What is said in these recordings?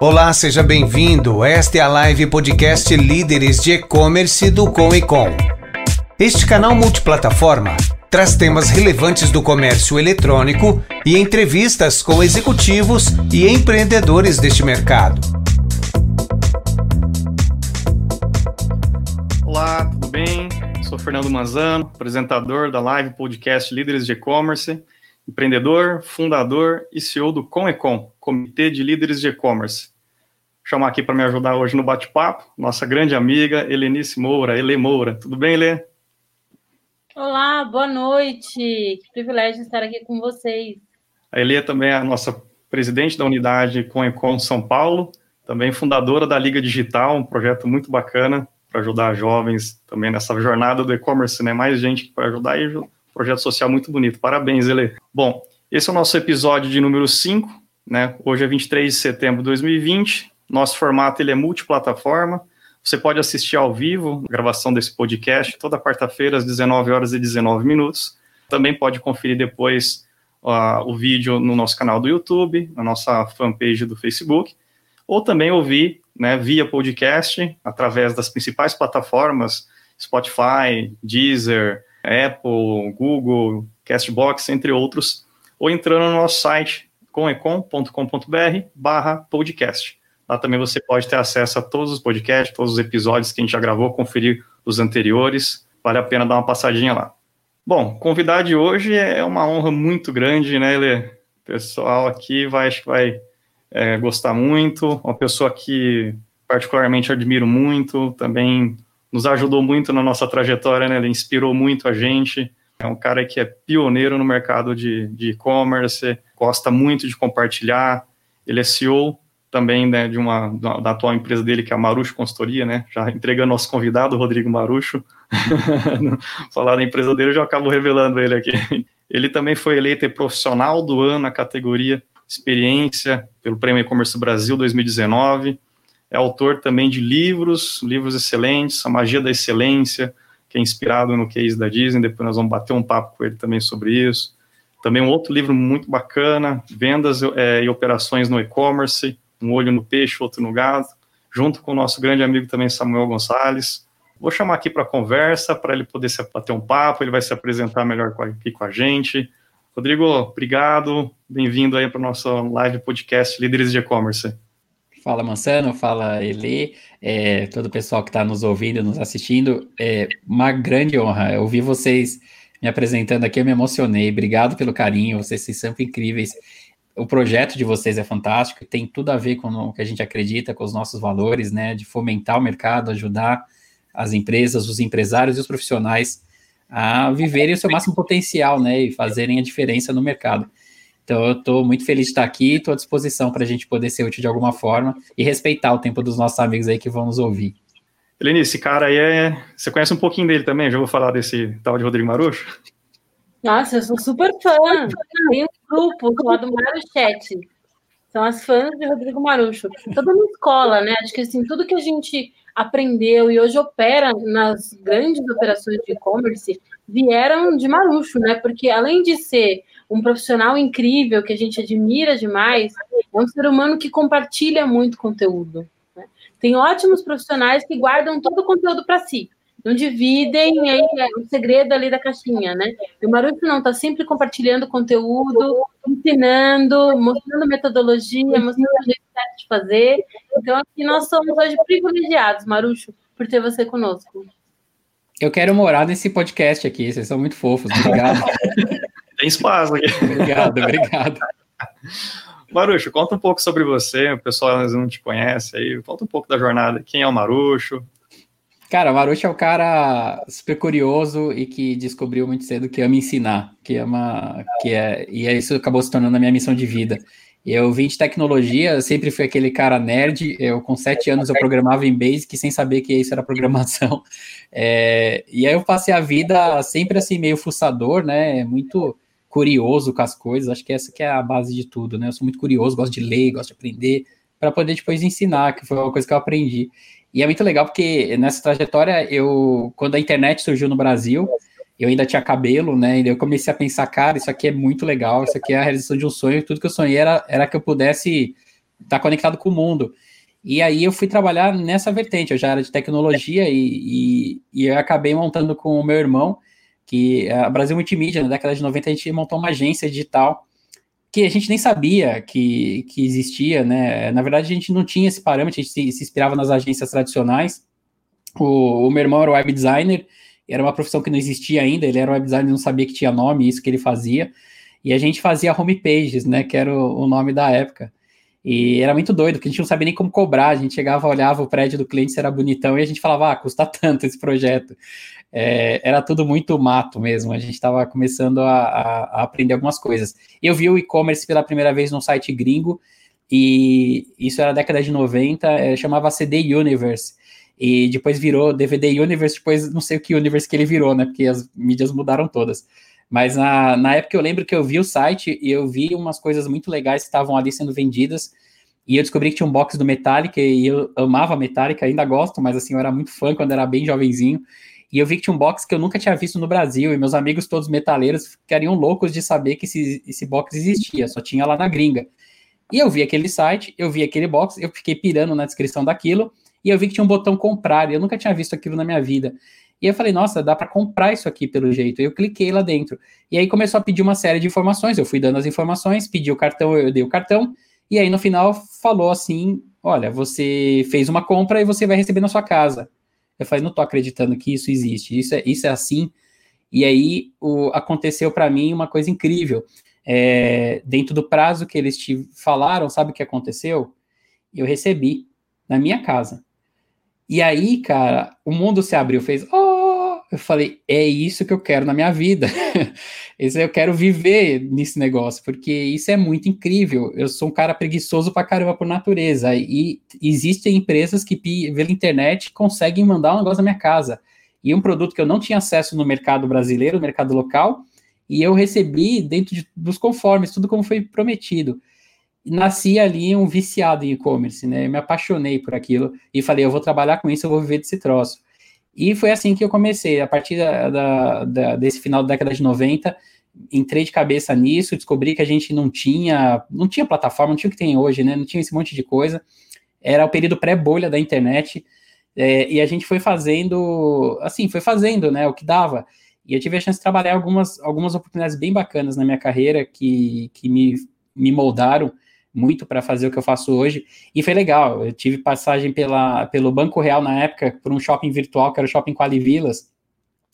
Olá, seja bem-vindo. Esta é a live podcast Líderes de E-Commerce do Com e Com. Este canal multiplataforma traz temas relevantes do comércio eletrônico e entrevistas com executivos e empreendedores deste mercado. Olá, tudo bem? Sou Fernando Manzano, apresentador da live podcast Líderes de E-Commerce empreendedor, fundador e CEO do Comecom, Comitê de Líderes de E-Commerce. Chamar aqui para me ajudar hoje no bate-papo, nossa grande amiga Helenice Moura, Ele Moura. Tudo bem, Ele? Olá, boa noite. Que privilégio estar aqui com vocês. A Ele também é a nossa presidente da unidade Comecom São Paulo, também fundadora da Liga Digital, um projeto muito bacana para ajudar jovens também nessa jornada do e-commerce, né? Mais gente que vai ajudar e Projeto social muito bonito. Parabéns, Ele. Bom, esse é o nosso episódio de número 5, né? Hoje é 23 de setembro de 2020. Nosso formato ele é multiplataforma. Você pode assistir ao vivo a gravação desse podcast toda quarta-feira às 19 horas e 19 minutos. Também pode conferir depois uh, o vídeo no nosso canal do YouTube, na nossa fanpage do Facebook, ou também ouvir né, via podcast através das principais plataformas Spotify, Deezer, Apple, Google, Castbox, entre outros, ou entrando no nosso site comecom.com.br barra podcast. Lá também você pode ter acesso a todos os podcasts, todos os episódios que a gente já gravou, conferir os anteriores, vale a pena dar uma passadinha lá. Bom, convidar de hoje é uma honra muito grande, né, Ele? O pessoal aqui vai, acho que vai é, gostar muito, uma pessoa que particularmente admiro muito, também nos ajudou muito na nossa trajetória, né? Ele inspirou muito a gente. É um cara que é pioneiro no mercado de e-commerce, gosta muito de compartilhar. Ele é CEO também né, de uma da atual empresa dele, que é a Marucho Consultoria, né? Já entregando nosso convidado, Rodrigo Marucho. Falar da empresa dele, eu já acabo revelando ele aqui. Ele também foi eleito profissional do ano na categoria Experiência pelo Prêmio E-Commerce Brasil 2019 é autor também de livros, livros excelentes, A Magia da Excelência, que é inspirado no case da Disney, depois nós vamos bater um papo com ele também sobre isso. Também um outro livro muito bacana, Vendas é, e Operações no E-Commerce, Um Olho no Peixe, Outro no Gado, junto com o nosso grande amigo também Samuel Gonçalves. Vou chamar aqui para conversa, para ele poder se bater um papo, ele vai se apresentar melhor aqui com a gente. Rodrigo, obrigado, bem-vindo aí para o nosso live podcast Líderes de E-Commerce. Fala Mansano, fala Eli, é, todo o pessoal que está nos ouvindo, nos assistindo. É uma grande honra ouvir vocês me apresentando aqui, eu me emocionei. Obrigado pelo carinho, vocês são sempre incríveis. O projeto de vocês é fantástico, tem tudo a ver com o que a gente acredita, com os nossos valores, né? De fomentar o mercado, ajudar as empresas, os empresários e os profissionais a viverem o seu máximo potencial, né? E fazerem a diferença no mercado. Então, eu estou muito feliz de estar aqui, estou à disposição para a gente poder ser útil de alguma forma e respeitar o tempo dos nossos amigos aí que vão nos ouvir. Helene, esse cara aí é. Você conhece um pouquinho dele também? Já vou falar desse tal de Rodrigo Marucho? Nossa, eu sou super fã. Tem um grupo chamado Maruchat. São as fãs de Rodrigo Marucho. Toda uma escola, né? Acho que assim, tudo que a gente aprendeu e hoje opera nas grandes operações de e-commerce vieram de Marucho, né? Porque além de ser um profissional incrível que a gente admira demais, é um ser humano que compartilha muito conteúdo. Né? Tem ótimos profissionais que guardam todo o conteúdo para si, não dividem aí é o segredo ali da caixinha, né? E o Marucho não está sempre compartilhando conteúdo, ensinando, mostrando metodologia, mostrando o jeito certo de fazer. Então, aqui nós somos hoje privilegiados, Marucho, por ter você conosco. Eu quero morar nesse podcast aqui, vocês são muito fofos, obrigado. Tem espaço aqui. Obrigado, obrigado. Marucho, conta um pouco sobre você, o pessoal não te conhece aí, conta um pouco da jornada, quem é o Marucho? Cara, o Marucho é um cara super curioso e que descobriu muito cedo que ama ensinar, que ama, que é, e isso acabou se tornando a minha missão de vida. Eu vim de tecnologia, eu sempre fui aquele cara nerd. Eu, com sete anos, eu programava em Basic sem saber que isso era programação. É, e aí eu passei a vida sempre assim, meio fuçador, né? Muito curioso com as coisas. Acho que essa que é a base de tudo, né? Eu sou muito curioso, gosto de ler, gosto de aprender, para poder depois ensinar, que foi uma coisa que eu aprendi. E é muito legal porque nessa trajetória, eu, quando a internet surgiu no Brasil, eu ainda tinha cabelo, né? E eu comecei a pensar, cara, isso aqui é muito legal, isso aqui é a realização de um sonho. Tudo que eu sonhei era, era que eu pudesse tá conectado com o mundo. E aí eu fui trabalhar nessa vertente, eu já era de tecnologia e, e, e eu acabei montando com o meu irmão, que a Brasil Multimídia, na década de 90, a gente montou uma agência digital que a gente nem sabia que, que existia, né? Na verdade, a gente não tinha esse parâmetro, a gente se, se inspirava nas agências tradicionais. O, o, meu irmão era web designer, era uma profissão que não existia ainda, ele era web designer, não sabia que tinha nome, isso que ele fazia. E a gente fazia homepages, né? Que era o, o nome da época. E era muito doido, porque a gente não sabia nem como cobrar. A gente chegava, olhava o prédio do cliente, se era bonitão, e a gente falava, ah, custa tanto esse projeto. É, era tudo muito mato mesmo. A gente estava começando a, a, a, aprender algumas coisas. Eu vi o e-commerce pela primeira vez num site gringo, e isso era década de 90, é, chamava CD Universe. E depois virou DVD Universe, depois não sei o que Universe que ele virou, né? Porque as mídias mudaram todas. Mas na, na época eu lembro que eu vi o site e eu vi umas coisas muito legais que estavam ali sendo vendidas. E eu descobri que tinha um box do Metallica e eu amava Metallica, ainda gosto, mas assim, eu era muito fã quando era bem jovenzinho. E eu vi que tinha um box que eu nunca tinha visto no Brasil, e meus amigos todos metaleiros ficariam loucos de saber que esse, esse box existia, só tinha lá na gringa. E eu vi aquele site, eu vi aquele box, eu fiquei pirando na descrição daquilo, e eu vi que tinha um botão comprar, e eu nunca tinha visto aquilo na minha vida. E eu falei, nossa, dá para comprar isso aqui pelo jeito. Eu cliquei lá dentro. E aí começou a pedir uma série de informações. Eu fui dando as informações, pedi o cartão, eu dei o cartão. E aí no final falou assim: olha, você fez uma compra e você vai receber na sua casa. Eu falei, não tô acreditando que isso existe. Isso é, isso é assim. E aí o, aconteceu para mim uma coisa incrível. É, dentro do prazo que eles te falaram, sabe o que aconteceu? Eu recebi na minha casa. E aí, cara, o mundo se abriu, fez, oh! Eu falei, é isso que eu quero na minha vida. eu quero viver nesse negócio, porque isso é muito incrível. Eu sou um cara preguiçoso pra caramba por natureza. E existem empresas que pela internet conseguem mandar um negócio na minha casa. E um produto que eu não tinha acesso no mercado brasileiro, no mercado local, e eu recebi dentro de, dos conformes, tudo como foi prometido nasci ali um viciado em e-commerce, né? Eu me apaixonei por aquilo e falei, eu vou trabalhar com isso, eu vou viver desse troço. E foi assim que eu comecei, a partir da, da, da, desse final da década de 90, entrei de cabeça nisso, descobri que a gente não tinha, não tinha plataforma, não tinha o que tem hoje, né? Não tinha esse monte de coisa. Era o período pré-bolha da internet, é, e a gente foi fazendo, assim, foi fazendo, né, o que dava. E eu tive a chance de trabalhar algumas, algumas oportunidades bem bacanas na minha carreira que, que me, me moldaram muito para fazer o que eu faço hoje. E foi legal. Eu tive passagem pela, pelo Banco Real na época, por um shopping virtual, que era o Shopping Qualivilas,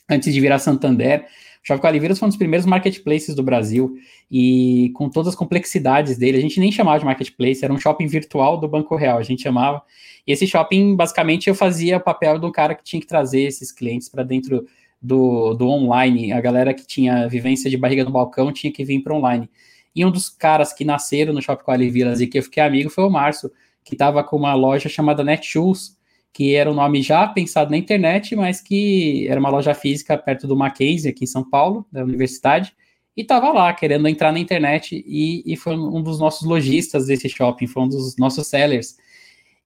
antes de virar Santander. O Shopping Qualivilas foi um dos primeiros marketplaces do Brasil e com todas as complexidades dele. A gente nem chamava de marketplace, era um shopping virtual do Banco Real, a gente chamava. E esse shopping, basicamente, eu fazia o papel um cara que tinha que trazer esses clientes para dentro do, do online. A galera que tinha vivência de barriga no balcão tinha que vir para online. E um dos caras que nasceram no Shopping Quali Villas e que eu fiquei amigo foi o Márcio, que estava com uma loja chamada Netshoes, que era um nome já pensado na internet, mas que era uma loja física perto do Mackenzie, aqui em São Paulo, da universidade, e estava lá querendo entrar na internet e, e, foi um dos nossos lojistas desse shopping, foi um dos nossos sellers.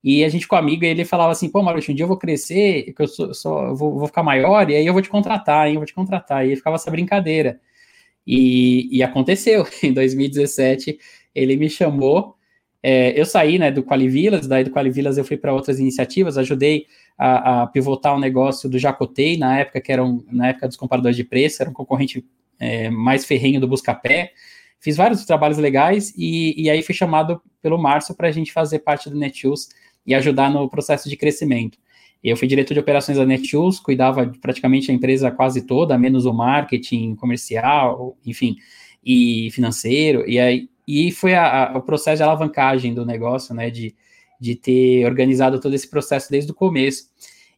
E a gente ficou amigo e ele falava assim: pô, Maurício, um dia eu vou crescer, que eu sou, sou vou, vou, ficar maior, e aí eu vou te contratar, hein, eu vou te contratar. E ficava essa brincadeira. E, e aconteceu. Em 2017, ele me chamou. É, eu saí né, do Qualivilas, daí do Qualivilas eu fui para outras iniciativas, ajudei a, a, pivotar o negócio do Jacotei, na época que era um, na época dos comparadores de preço, era um concorrente é, mais ferrenho do Buscapé. Fiz vários trabalhos legais e, e aí fui chamado pelo Márcio para a gente fazer parte do Netshoes e ajudar no processo de crescimento. Eu fui diretor de operações da Netshoes, cuidava praticamente a empresa quase toda, menos o marketing comercial, enfim, e financeiro, e aí e foi a, a, o processo de alavancagem do negócio, né, de, de ter organizado todo esse processo desde o começo.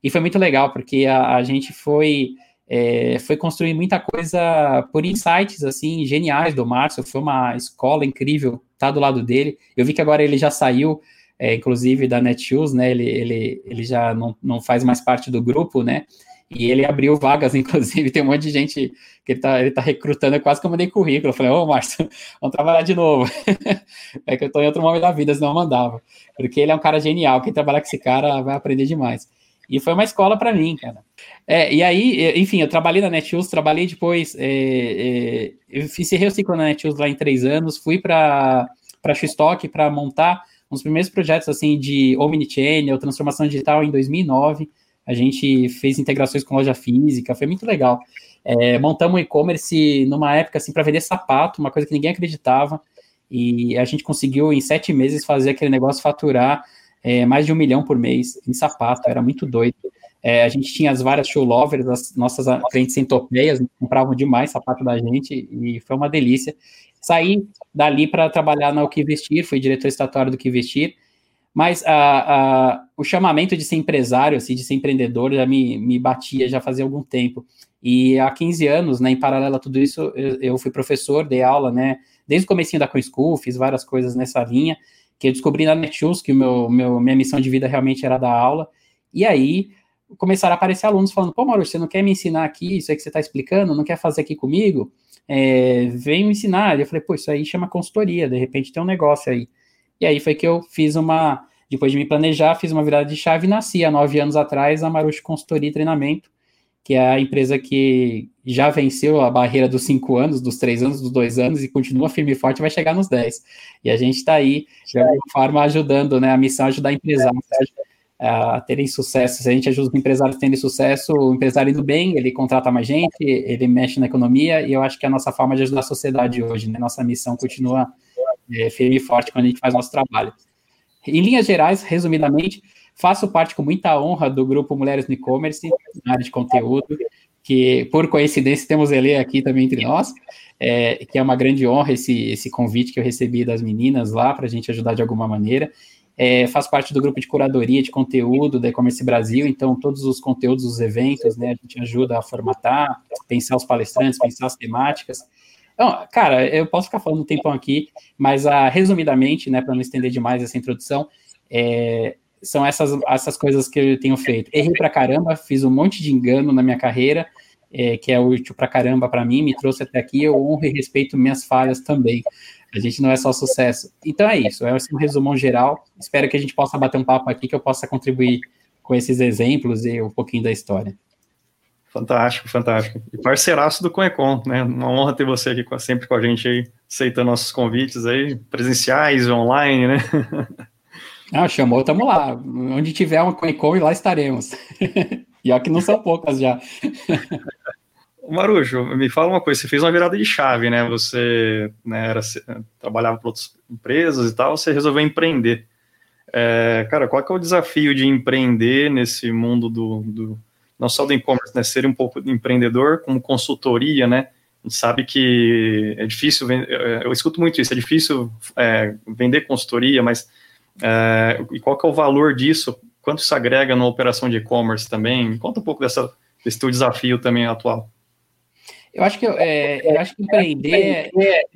E foi muito legal, porque a, a gente foi, é, foi construir muita coisa por insights, assim, geniais do Márcio, foi uma escola incrível estar tá do lado dele. Eu vi que agora ele já saiu, é, inclusive da Netshoes, né? Ele, ele, ele já não, não faz mais parte do grupo, né? E ele abriu vagas, inclusive, tem um monte de gente que ele tá, ele tá recrutando, eu quase que eu mandei currículo. Eu falei, ô, Márcio, vamos trabalhar de novo. é que eu tô em outro momento da vida, senão eu mandava. Porque ele é um cara genial, quem trabalhar com esse cara vai aprender demais. E foi uma escola para mim, cara. É, e aí, enfim, eu trabalhei na Netshoes, trabalhei depois, é, é, eu o ciclo na Netshoes lá em três anos, fui para para Xstock para montar um dos primeiros projetos assim de omnichannel, transformação digital em 2009. A gente fez integrações com loja física, foi muito legal. É, montamos um e-commerce numa época assim para vender sapato, uma coisa que ninguém acreditava. E a gente conseguiu em sete meses fazer aquele negócio faturar é, mais de um milhão por mês em sapato, era muito doido. É, a gente tinha as várias show lovers, as nossas clientes centopeias, compravam demais sapato da gente e foi uma delícia. Saí dali para trabalhar na O Que Vestir, fui diretor estatuário do Que Vestir, mas a, a, o chamamento de ser empresário, assim, de ser empreendedor, já me, me batia já fazia algum tempo. E há 15 anos, né, em paralelo a tudo isso, eu, eu fui professor, dei aula, né, desde o comecinho da CoinSchool, fiz várias coisas nessa linha, que eu descobri na Netshoes que meu, meu, minha missão de vida realmente era dar aula, e aí começaram a aparecer alunos falando, pô, Mauro, você não quer me ensinar aqui, isso aí que você está explicando, não quer fazer aqui comigo? É, vem me ensinar. E eu falei, pô, isso aí chama consultoria, de repente tem um negócio aí. E aí foi que eu fiz uma, depois de me planejar, fiz uma virada de chave e nasci há nove anos atrás a Marucho Consultoria e Treinamento, que é a empresa que já venceu a barreira dos cinco anos, dos três anos, dos dois anos, e continua firme e forte, vai chegar nos dez. E a gente está aí, de alguma forma, ajudando, né? A missão é ajudar empresários a terem sucesso. Se a gente ajuda os empresários a terem sucesso, o empresário indo bem, ele contrata mais gente, ele mexe na economia, e eu acho que é a nossa forma de ajudar a sociedade hoje, né? Nossa missão continua é, firme e forte quando a gente faz nosso trabalho. Em linhas gerais, resumidamente, faço parte com muita honra do grupo Mulheres no E-Commerce, na área de conteúdo, que por coincidência temos ele aqui também entre nós, é, que é uma grande honra esse, esse convite que eu recebi das meninas lá para a gente ajudar de alguma maneira. É, faço parte do grupo de curadoria de conteúdo da E-Commerce Brasil, então todos os conteúdos dos eventos, né, a gente ajuda a formatar, pensar os palestrantes, pensar as temáticas. Então, cara, eu posso ficar falando um tempão aqui, mas ah, resumidamente, né, para não estender demais essa introdução, é, são essas, essas coisas que eu tenho feito. Errei pra caramba, fiz um monte de engano na minha carreira, é, que é útil pra caramba para mim, me trouxe até aqui, eu honro e respeito minhas falhas também. A gente não é só sucesso. Então é isso, é um resumão geral. Espero que a gente possa bater um papo aqui, que eu possa contribuir com esses exemplos e um pouquinho da história. Fantástico, fantástico. E parceiraço do Conecon, né? Uma honra ter você aqui sempre com a gente aí, aceitando nossos convites aí, presenciais, online, né? Ah, chamou, tamo lá. Onde tiver uma Conecon, lá estaremos. e ó que não são poucas já. Marujo, me fala uma coisa, você fez uma virada de chave, né? Você né, era, trabalhava para outras empresas e tal, você resolveu empreender. É, cara, qual é o desafio de empreender nesse mundo do, do não só do e-commerce, né? Ser um pouco empreendedor, como consultoria, né? A gente sabe que é difícil, é, eu escuto muito isso, é difícil é, vender consultoria, mas é, e qual é o valor disso? Quanto isso agrega na operação de e-commerce também? Conta um pouco dessa, desse teu desafio também atual. Eu acho que é, eu acho que empreender,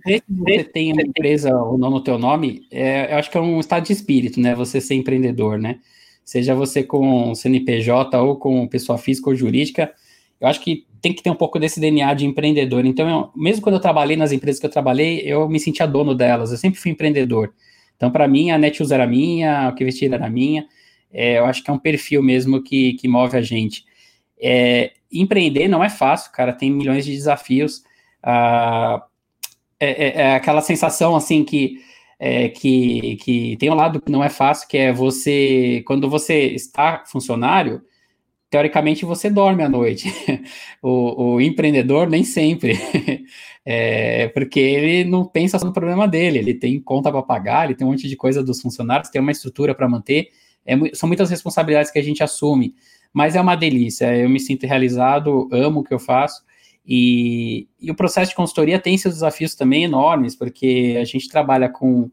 desde que você tem uma empresa ou não no teu nome, é, eu acho que é um estado de espírito, né? Você ser empreendedor, né? Seja você com CNPJ ou com pessoa física ou jurídica, eu acho que tem que ter um pouco desse DNA de empreendedor. Então, eu, mesmo quando eu trabalhei nas empresas que eu trabalhei, eu me sentia dono delas. Eu sempre fui empreendedor. Então, para mim, a Netshoes era minha, o que vestir era minha. É, eu acho que é um perfil mesmo que, que move a gente. É, empreender não é fácil, cara, tem milhões de desafios. Ah, é, é, é, aquela sensação assim que, é, que, que tem um lado que não é fácil, que é você, quando você está funcionário, teoricamente você dorme à noite. o, o, empreendedor nem sempre. é, porque ele não pensa só no problema dele, ele tem conta para pagar, ele tem um monte de coisa dos funcionários, tem uma estrutura para manter. É, são muitas responsabilidades que a gente assume mas é uma delícia. Eu me sinto realizado, amo o que eu faço. E, e, o processo de consultoria tem seus desafios também enormes, porque a gente trabalha com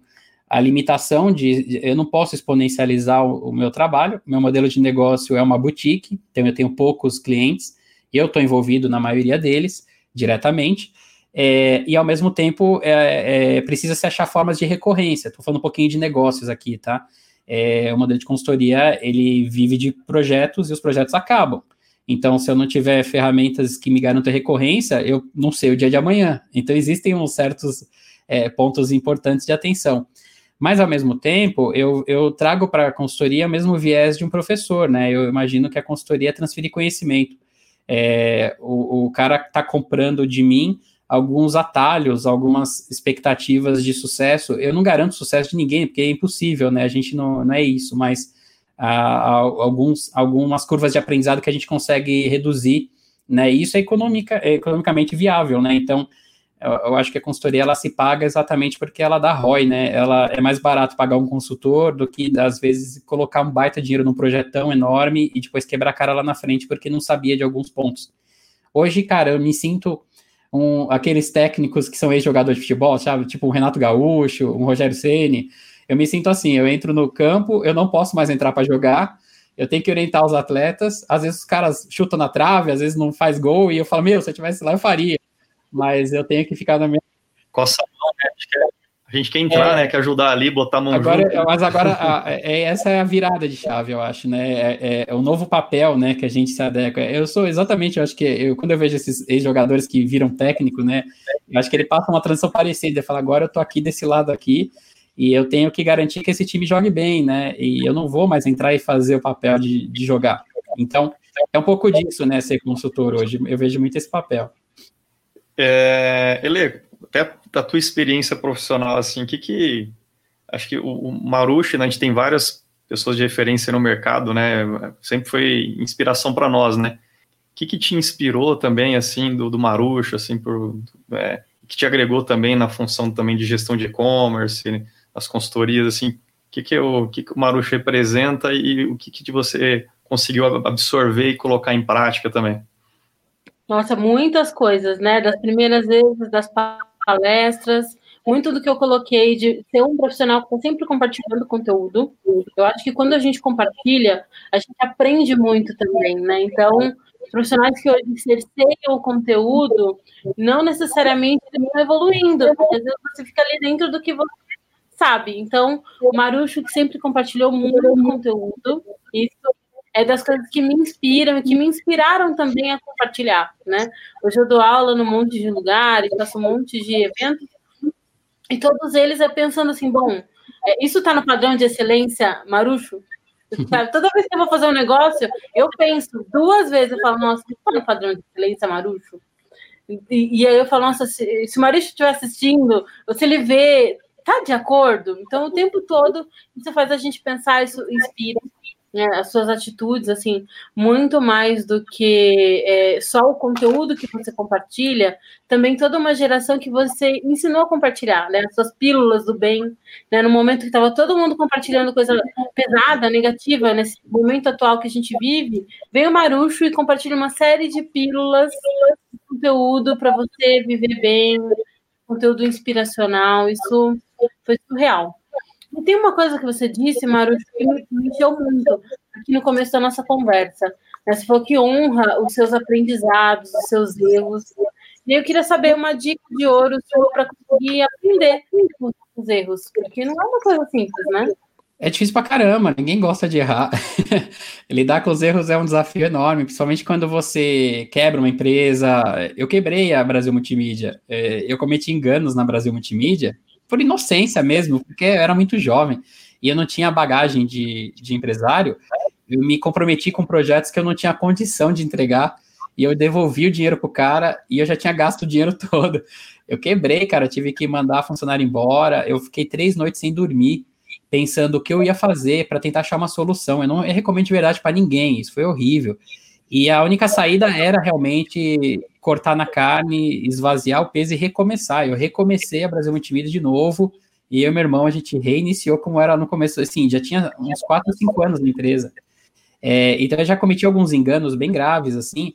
a limitação de eu não posso exponencializar o, o meu trabalho. Meu modelo de negócio é uma boutique, então eu tenho poucos clientes, e eu estou envolvido na maioria deles diretamente. É, e ao mesmo tempo é, é, precisa se achar formas de recorrência. Estou falando um pouquinho de negócios aqui, tá? É, o modelo de consultoria ele vive de projetos e os projetos acabam. Então, se eu não tiver ferramentas que me garantam recorrência, eu não sei o dia de amanhã. Então, existem uns certos é, pontos importantes de atenção. Mas, ao mesmo tempo, eu, eu trago para a consultoria o mesmo viés de um professor, né? Eu imagino que a consultoria transferir conhecimento. É, o, o cara está comprando de mim alguns atalhos, algumas expectativas de sucesso. Eu não garanto sucesso de ninguém, porque é impossível, né? A gente não, não é isso, mas ah, alguns, algumas curvas de aprendizado que a gente consegue reduzir, né? E isso é, econômica, é economicamente viável, né? Então, eu, eu, acho que a consultoria ela se paga exatamente porque ela dá ROI, né? Ela é mais barato pagar um consultor do que, às vezes, colocar um baita dinheiro num projetão enorme e depois quebrar a cara lá na frente porque não sabia de alguns pontos. Hoje, cara, eu me sinto um, aqueles técnicos que são ex-jogadores de futebol, sabe? Tipo um Renato Gaúcho, um Rogério Ceni. Eu me sinto assim, eu entro no campo, eu não posso mais entrar para jogar, eu tenho que orientar os atletas. Às vezes os caras chutam na trave, às vezes não faz gol, e eu falo, meu, se eu tivesse lá, eu faria. Mas eu tenho que ficar na minha. Coça a mão, né? É a gente quer entrar, é, né? Quer ajudar ali, botar a mão agora, junto. Mas agora, a, é, essa é a virada de chave, eu acho, né? É, é, é, o novo papel, né, que a gente se adequa. Eu sou exatamente, eu acho que eu, quando eu vejo esses ex-jogadores que viram técnico, né? Eu acho que ele passa uma transição parecida. Ele fala, agora eu tô aqui desse lado aqui e eu tenho que garantir que esse time jogue bem, né? E eu não vou mais entrar e fazer o papel de, de jogar. Então, é um pouco disso, né, ser consultor hoje. Eu vejo muito esse papel. É, Ele, até da tua experiência profissional, assim, que que acho que o, o Marushi, né, a gente tem várias pessoas de referência no mercado, né? Sempre foi inspiração para nós, né? O que, que te inspirou também, assim, do, do Marucho, assim, por, é, que te agregou também na função também de gestão de e-commerce, as consultorias, assim, o que, que, o, que, que o Marucho representa e o que, que você conseguiu absorver e colocar em prática também? Nossa, muitas coisas, né? Das primeiras vezes, das palestras, muito do que eu coloquei de ser um profissional que está sempre compartilhando conteúdo. Eu acho que quando a gente compartilha, a gente aprende muito também, né? Então, profissionais que hoje cerceiam o conteúdo, não necessariamente estão evoluindo, porque às vezes você fica ali dentro do que você sabe. Então, o Marucho que sempre compartilhou muito conteúdo, isso é das coisas que me inspiram e que me inspiraram também a compartilhar, né? Hoje eu dou aula num monte de lugares, faço um monte de eventos, e todos eles é pensando assim, bom, é, isso está no padrão de excelência, Marucho? Sabe? Toda vez que eu vou fazer um negócio, eu penso duas vezes, eu falo, nossa, isso está no padrão de excelência, Marucho? E, e, aí eu falo, nossa, se, se o Marucho estiver assistindo, ou se ele vê, tá de acordo? Então, o tempo todo, isso faz a gente pensar, isso inspira né, as suas atitudes, assim, muito mais do que é, só o conteúdo que você compartilha, também toda uma geração que você ensinou a compartilhar, né, as suas pílulas do bem, né, no momento que estava todo mundo compartilhando coisa pesada, negativa, nesse momento atual que a gente vive, vem o Marucho e compartilha uma série de pílulas, de conteúdo para você viver bem, conteúdo inspiracional, isso foi surreal. E tem uma coisa que você disse, Maru, que me mexeu muito aqui no começo da nossa conversa. Né? Você falou que honra os seus aprendizados, os seus erros. E eu queria saber uma dica de ouro para conseguir aprender com os erros, porque não é uma coisa simples, né? É difícil pra caramba, ninguém gosta de errar. Lidar com os erros é um desafio enorme, principalmente quando você quebra uma empresa. Eu quebrei a Brasil Multimídia, é, eu cometi enganos na Brasil Multimídia, por inocência mesmo, porque eu era muito jovem e eu não tinha bagagem de, de empresário. Eu me comprometi com projetos que eu não tinha condição de entregar e eu devolvi o dinheiro pro cara e eu já tinha gasto o dinheiro todo. Eu quebrei, cara, tive que mandar funcionário embora. Eu fiquei três noites sem dormir, pensando o que eu ia fazer para tentar achar uma solução. Eu não eu recomendo de verdade para ninguém, isso foi horrível. E a única saída era realmente cortar na carne, esvaziar o peso e recomeçar. Eu recomecei a Brasil Multimídia de novo, e eu e meu irmão, a gente reiniciou como era no começo, assim, já tinha uns 4, 5 anos na empresa. É, então eu já cometi alguns enganos bem graves, assim,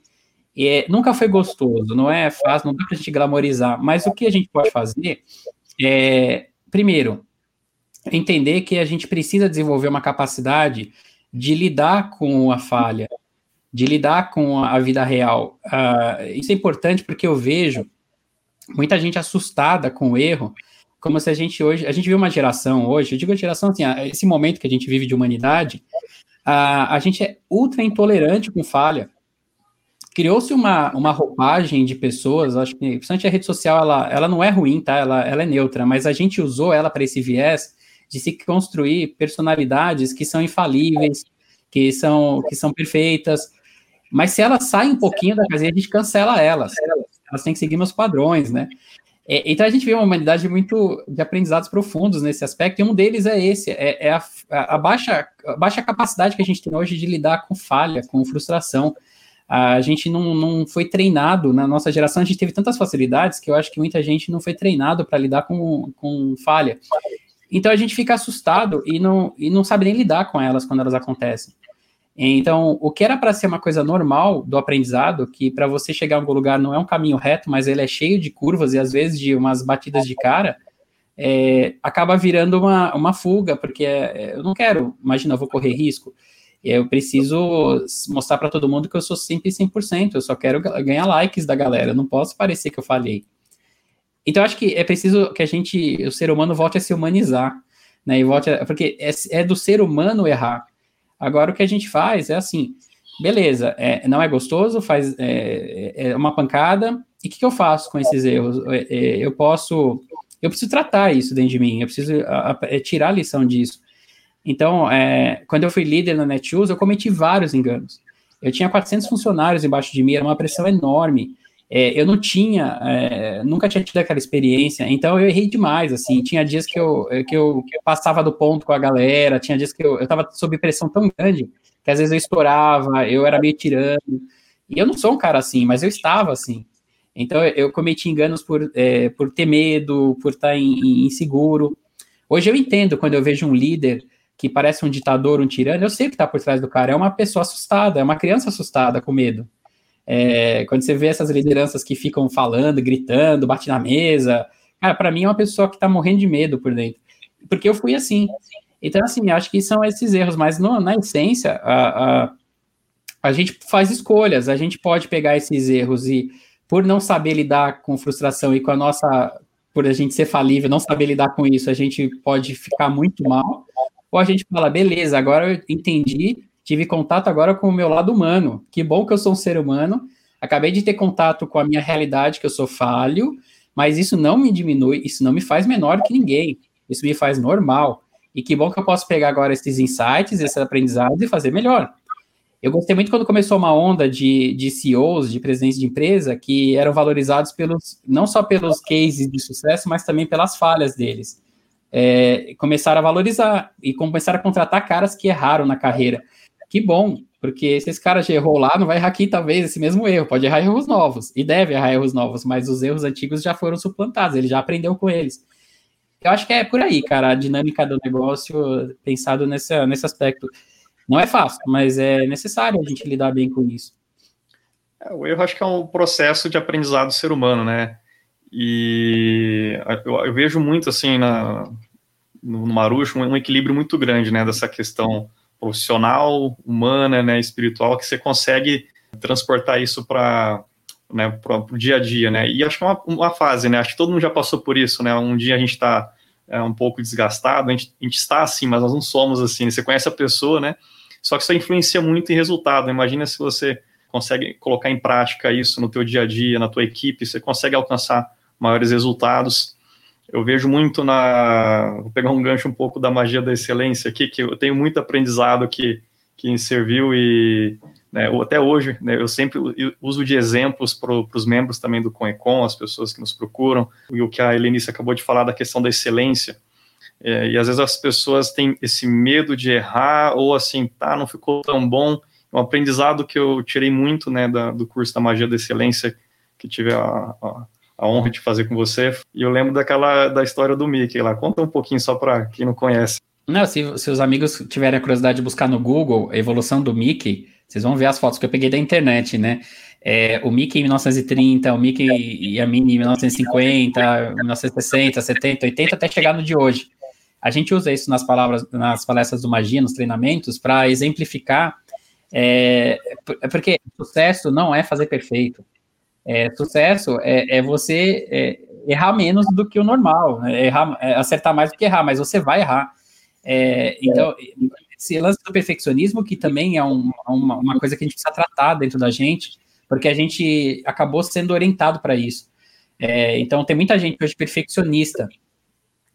é, nunca foi gostoso, não é fácil, não dá pra gente glamorizar, mas o que a gente pode fazer é, primeiro, entender que a gente precisa desenvolver uma capacidade de lidar com a falha, de lidar com a vida real. Uh, isso é importante porque eu vejo muita gente assustada com o erro, como se a gente hoje, a gente vive uma geração hoje, eu digo a geração assim, esse momento que a gente vive de humanidade, uh, a gente é ultra intolerante com falha. Criou-se uma, uma roupagem de pessoas, acho que, principalmente a rede social, ela, ela não é ruim, tá? Ela, ela é neutra, mas a gente usou ela para esse viés de se construir personalidades que são infalíveis, que são, que são perfeitas, mas se elas saem um pouquinho da casinha, a gente cancela elas. elas têm que seguir meus padrões, né? É, então a gente vê uma humanidade muito de aprendizados profundos nesse aspecto, e um deles é esse, é, é a, a, baixa, a baixa capacidade que a gente tem hoje de lidar com falha, com frustração. A gente não, não foi treinado, na nossa geração a gente teve tantas facilidades que eu acho que muita gente não foi treinado para lidar com, com falha. Então a gente fica assustado e não, e não sabe nem lidar com elas quando elas acontecem. Então, o que era para ser uma coisa normal do aprendizado, que para você chegar a algum lugar não é um caminho reto, mas ele é cheio de curvas e às vezes de umas batidas de cara, é, acaba virando uma, uma fuga, porque é, eu não quero, imagina, eu vou correr risco. Eu preciso mostrar para todo mundo que eu sou sempre 100%, eu só quero ganhar likes da galera, não posso parecer que eu falhei. Então, acho que é preciso que a gente, o ser humano, volte a se humanizar, né? E volte a, porque é, é do ser humano errar. Agora, o que a gente faz é assim, beleza, é, não é gostoso, faz é, é uma pancada, e o que, que, eu faço com esses erros? É, é, eu posso, eu preciso tratar isso dentro de mim, eu preciso a, a, é, tirar a lição disso. Então, quando eu fui líder na Netshoes, eu cometi vários enganos. Eu tinha 400 funcionários embaixo de mim, era uma pressão enorme. É, eu não tinha, é, nunca tinha tido aquela experiência, então eu errei demais, assim, tinha dias que eu, que eu, que eu passava do ponto com a galera, tinha dias que eu, eu tava sob pressão tão grande, que às vezes eu estourava, eu era meio tirando, e eu não sou um cara assim, mas eu estava assim, então eu cometi enganos por, é, por ter medo, por estar inseguro, hoje eu entendo quando eu vejo um líder que parece um ditador, um tirano, eu sei o que está por trás do cara, é uma pessoa assustada, é uma criança assustada, com medo, é, quando você vê essas lideranças que ficam falando, gritando, bate na mesa, cara, para mim é uma pessoa que está morrendo de medo por dentro. Porque eu fui assim. Então, assim, acho que são esses erros, mas no, na essência, a, a, a gente faz escolhas, a gente pode pegar esses erros e, por não saber lidar com frustração e com a nossa, por a gente ser falível, não saber lidar com isso, a gente pode ficar muito mal, ou a gente fala, beleza, agora eu entendi, tive contato agora com o meu lado humano. Que bom que eu sou um ser humano. Acabei de ter contato com a minha realidade, que eu sou falho, mas isso não me diminui, isso não me faz menor que ninguém. Isso me faz normal. E que bom que eu posso pegar agora esses insights, esses aprendizados e fazer melhor. Eu gostei muito quando começou uma onda de, de CEOs, de presidentes de empresa, que eram valorizados pelos não só pelos cases de sucesso, mas também pelas falhas deles. É, começaram a valorizar e começaram a contratar caras que erraram na carreira. Que bom, porque se esse cara já errou lá, não vai errar aqui talvez esse mesmo erro, pode errar erros novos, e deve errar erros novos, mas os erros antigos já foram suplantados, ele já aprendeu com eles. Eu acho que é por aí, cara, a dinâmica do negócio pensado nesse, nesse aspecto. Não é fácil, mas é necessário a gente lidar bem com isso. É, o erro acho que é um processo de aprendizado do ser humano, né? E eu, eu vejo muito assim na, no, no Marucho um, um equilíbrio muito grande, né, dessa questão profissional, humana, né, espiritual, que você consegue transportar isso para né, para o dia a dia, né? E acho que é uma, uma, fase, né? Acho que todo mundo já passou por isso, né? Um dia a gente está é, um pouco desgastado, a gente, a gente, está assim, mas nós não somos assim. Né? Você conhece a pessoa, né? Só que isso influencia muito em resultado. Imagina se você consegue colocar em prática isso no teu dia a dia, na tua equipe, você consegue alcançar maiores resultados eu vejo muito na. Vou pegar um gancho um pouco da magia da excelência aqui, que eu tenho muito aprendizado que, que serviu e né, até hoje né, eu sempre uso de exemplos para os membros também do Conecon, as pessoas que nos procuram, e o que a Helenice acabou de falar da questão da excelência. É, e às vezes as pessoas têm esse medo de errar, ou assim, tá, não ficou tão bom. Um aprendizado que eu tirei muito né, da, do curso da magia da excelência, que tive a, a a honra de fazer com você. E eu lembro daquela da história do Mickey lá. Conta um pouquinho só para quem não conhece. Não, se, se os amigos tiverem a curiosidade de buscar no Google a evolução do Mickey, vocês vão ver as fotos que eu peguei da internet, né? É, o Mickey em 1930, o Mickey e a Minnie em 1950, 1960, 70, 80, até chegar no de hoje. A gente usa isso nas palavras, nas palestras do Magia, nos treinamentos, para exemplificar, é, porque sucesso não é fazer perfeito. É, sucesso é, é você é, errar menos do que o normal, né? errar, é, acertar mais do que errar, mas você vai errar. É, então, esse lance do perfeccionismo, que também é um, uma, uma, coisa que a gente precisa tratar dentro da gente, porque a gente acabou sendo orientado para isso. É, então, tem muita gente hoje perfeccionista.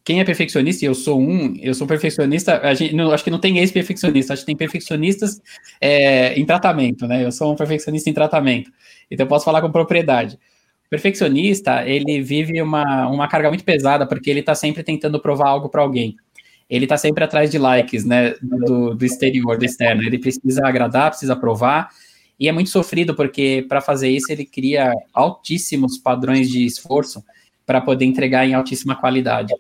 Quem é perfeccionista, e eu sou um, eu sou perfeccionista, a gente, não, acho que não tem ex-perfeccionista, acho que tem perfeccionistas é, em tratamento, né? Eu sou um perfeccionista em tratamento. Então, eu posso falar com propriedade. perfeccionista, ele vive uma, uma carga muito pesada, porque ele está sempre tentando provar algo para alguém. Ele está sempre atrás de likes, né, do, do exterior, do externo. Ele precisa agradar, precisa provar, e é muito sofrido, porque para fazer isso ele cria altíssimos padrões de esforço para poder entregar em altíssima qualidade.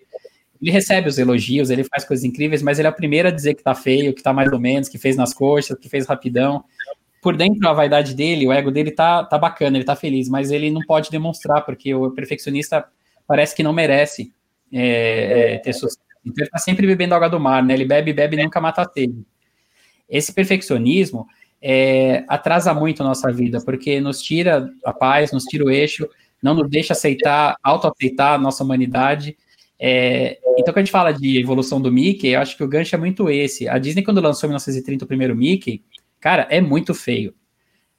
Ele recebe os elogios, ele faz coisas incríveis, mas ele é o primeiro a dizer que tá feio, que tá mais ou menos, que fez nas coxas, que fez rapidão. Por dentro, a vaidade dele, o ego dele tá, tá bacana, ele tá feliz, mas ele não pode demonstrar, porque o perfeccionista parece que não merece é, é, ter sucesso. Então ele tá sempre bebendo água do mar, né? Ele bebe, bebe e nunca mata a. Esse perfeccionismo é, atrasa muito a nossa vida, porque nos tira a paz, nos tira o eixo, não nos deixa aceitar, autoaceitar a nossa humanidade. É, então, quando a gente fala de evolução do Mickey, eu acho que o gancho é muito esse. A Disney, quando lançou em 1930 o primeiro Mickey, cara, é muito feio.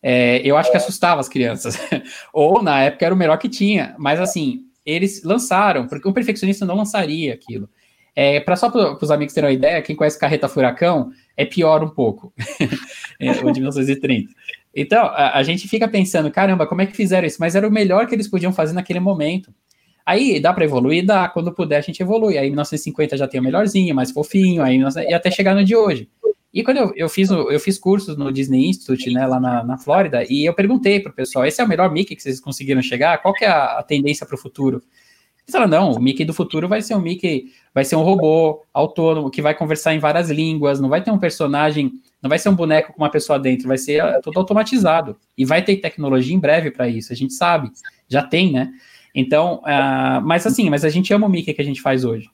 É, eu acho que assustava as crianças. Ou, na época, era o melhor que tinha. Mas, assim, eles lançaram, porque um perfeccionista não lançaria aquilo. É, para só para os amigos terem uma ideia, quem conhece Carreta Furacão é pior um pouco, é, o de 1930. Então, a, a, gente fica pensando, caramba, como é que fizeram isso? Mas era o melhor que eles podiam fazer naquele momento. Aí dá para evoluir? Dá. Quando puder, a gente evolui. Aí em 1950 já tem o melhorzinho, mais fofinho, aí e até chegar no de hoje. E quando eu, eu, fiz, eu fiz cursos no Disney Institute, né, lá na, na Flórida, e eu perguntei pro pessoal, esse é o melhor Mickey que vocês conseguiram chegar? Qual que é a, a tendência para o futuro? Eles falaram, não, o Mickey do futuro vai ser um Mickey, vai ser um robô autônomo, que vai conversar em várias línguas, não vai ter um personagem, não vai ser um boneco com uma pessoa dentro, vai ser uh, tudo automatizado. E vai ter tecnologia em breve para isso, a gente sabe, já tem, né? Então, uh, mas assim, mas a gente ama o Mickey que a gente faz hoje.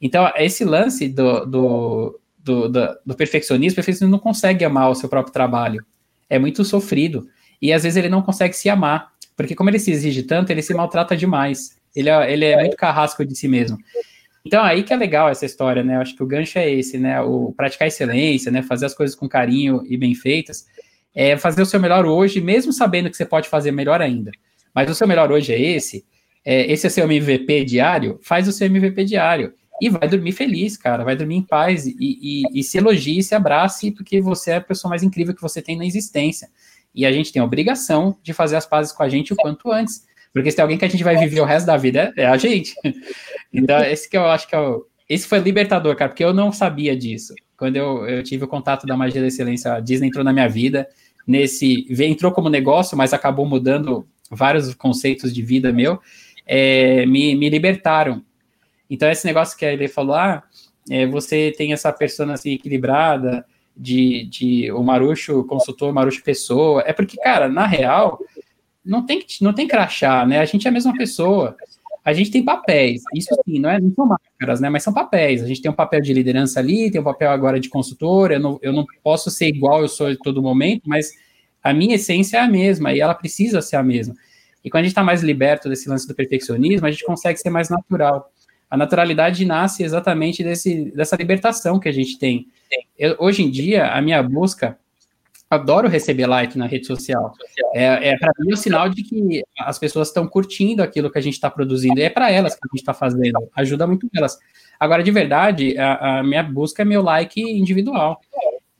Então, esse lance do, do, do, do, do perfeccionismo, o perfeccionismo não consegue amar o seu próprio trabalho. É muito sofrido. E às vezes ele não consegue se amar. Porque como ele se exige tanto, ele se maltrata demais. Ele é, ele é muito carrasco de si mesmo. Então, aí que é legal essa história, né? Eu acho que o gancho é esse, né? O praticar excelência, né? Fazer as coisas com carinho e bem feitas. É fazer o seu melhor hoje, mesmo sabendo que você pode fazer melhor ainda. Mas o seu melhor hoje é esse. É, esse é seu MVP diário. Faz o seu MVP diário. E vai dormir feliz, cara. Vai dormir em paz. E, e, e se elogie, se abrace, porque você é a pessoa mais incrível que você tem na existência. E a gente tem a obrigação de fazer as pazes com a gente o quanto antes. Porque se tem alguém que a gente vai viver o resto da vida, é, é a gente. Então, esse que eu acho que é o. Esse foi libertador, cara, porque eu não sabia disso. Quando eu, eu tive o contato da magia da excelência, a Disney entrou na minha vida. Nesse. Entrou como negócio, mas acabou mudando vários conceitos de vida meu. É, me, me libertaram. Então, esse negócio que ele falou, ah, é, você tem essa persona assim, equilibrada, de, de o Marucho consultor, Marucho pessoa. É porque, cara, na real, não tem, não tem crachá, né? A gente é a mesma pessoa. A gente tem papéis, isso sim, não, é, não são máscaras, né? Mas são papéis. A gente tem um papel de liderança ali, tem um papel agora de consultor. Eu não, eu não posso ser igual eu sou em todo momento, mas a minha essência é a mesma e ela precisa ser a mesma. E quando a gente está mais liberto desse lance do perfeccionismo, a gente consegue ser mais natural. A naturalidade nasce exatamente desse, dessa libertação que a gente tem. Eu, hoje em dia, a minha busca adoro receber like na rede social. É, é para mim o sinal de que as pessoas estão curtindo aquilo que a gente está produzindo. E é para elas que a gente está fazendo. Ajuda muito elas. Agora, de verdade, a, a, minha busca é meu like individual.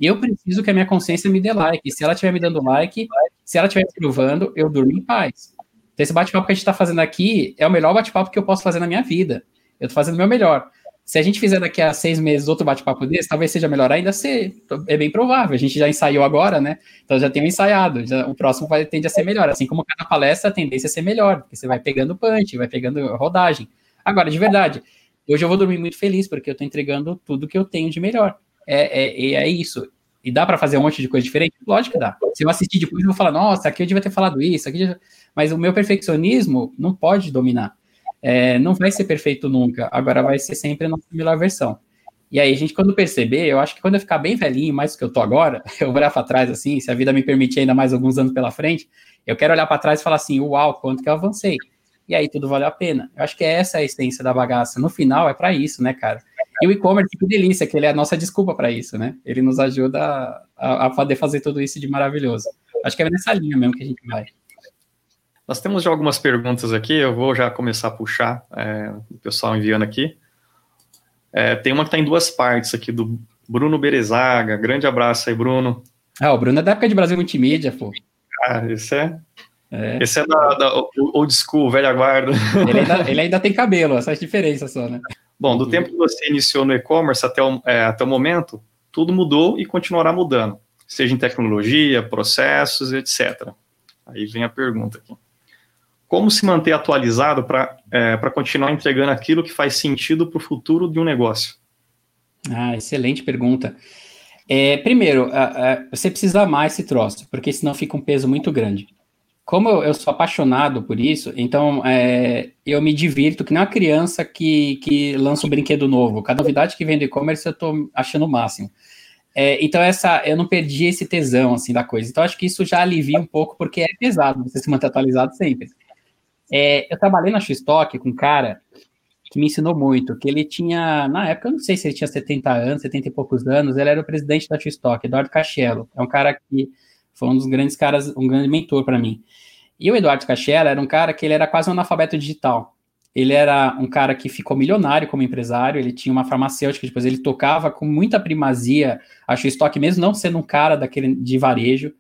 Eu preciso que a minha consciência me dê like. Se ela estiver me dando like, se ela estiver provando, eu durmo em paz. Então, esse bate-papo que a gente está fazendo aqui é o melhor bate-papo que eu posso fazer na minha vida. Eu estou fazendo o meu melhor. Se a gente fizer daqui a seis meses outro bate-papo desse, talvez seja melhor ainda ser. É bem provável. A gente já ensaiou agora, né? Então já tem ensaiado. Já, o próximo vai tende a ser melhor. Assim como cada palestra a tendência a ser melhor, porque você vai pegando punch, vai pegando rodagem. Agora, de verdade, hoje eu vou dormir muito feliz, porque eu estou entregando tudo que eu tenho de melhor. É, é, é isso. E dá para fazer um monte de coisa diferente? Lógico que dá. Se eu assistir depois, eu vou falar, nossa, aqui eu devia ter falado isso, aqui mas o meu perfeccionismo não pode dominar. É, não vai ser perfeito nunca, agora vai ser sempre a nossa melhor versão. E aí, a gente, quando perceber, eu acho que quando eu ficar bem velhinho, mais do que eu tô agora, eu olhar para trás assim, se a vida me permitir ainda mais alguns anos pela frente, eu quero olhar para trás e falar assim, uau, quanto que eu avancei. E aí tudo valeu a pena. Eu acho que essa é a essência da bagaça. No final, é para isso, né, cara? E o e-commerce, que delícia, que ele é a nossa desculpa para isso, né? Ele nos ajuda a, a poder fazer tudo isso de maravilhoso. Acho que é nessa linha mesmo que a gente vai. Nós temos já algumas perguntas aqui, eu vou já começar a puxar é, o pessoal enviando aqui. É, tem uma que está em duas partes aqui, do Bruno Berezaga. Grande abraço aí, Bruno. Ah, o Bruno é da época de Brasil Multimídia, pô. Ah, isso é. É. Esse é da, da, old school, velha guarda. Ele ainda, ele ainda tem cabelo, essa é a diferença só, né? Bom, do uhum. tempo que você iniciou no e-commerce até, o, é, até o momento, tudo mudou e continuará mudando, seja em tecnologia, processos, etc. Aí vem a pergunta aqui. Como se manter atualizado para é, continuar entregando aquilo que faz sentido para o futuro de um negócio? Ah, excelente pergunta. É, primeiro, você precisa amar esse troço, porque senão fica um peso muito grande. Como eu, sou apaixonado por isso, então é, eu me divirto que nem uma criança que, que lança um brinquedo novo. Cada novidade que vem do e-commerce eu estou achando o máximo. É, então essa, eu não perdi esse tesão assim da coisa. Então acho que isso já alivia um pouco porque é pesado você se manter atualizado sempre. É, eu trabalhei na X-Stock com um cara que me ensinou muito, que ele tinha, na época, eu não sei se ele tinha 70 anos, 70 e poucos anos, ele era o presidente da X-Stock, Eduardo Cachello. É um cara que foi um dos grandes caras, um grande mentor para mim. E o Eduardo Cachello era um cara que ele era quase um analfabeto digital. Ele era um cara que ficou milionário como empresário, ele tinha uma farmacêutica, depois ele tocava com muita primazia a X-Stock, mesmo não sendo um cara daquele de varejo.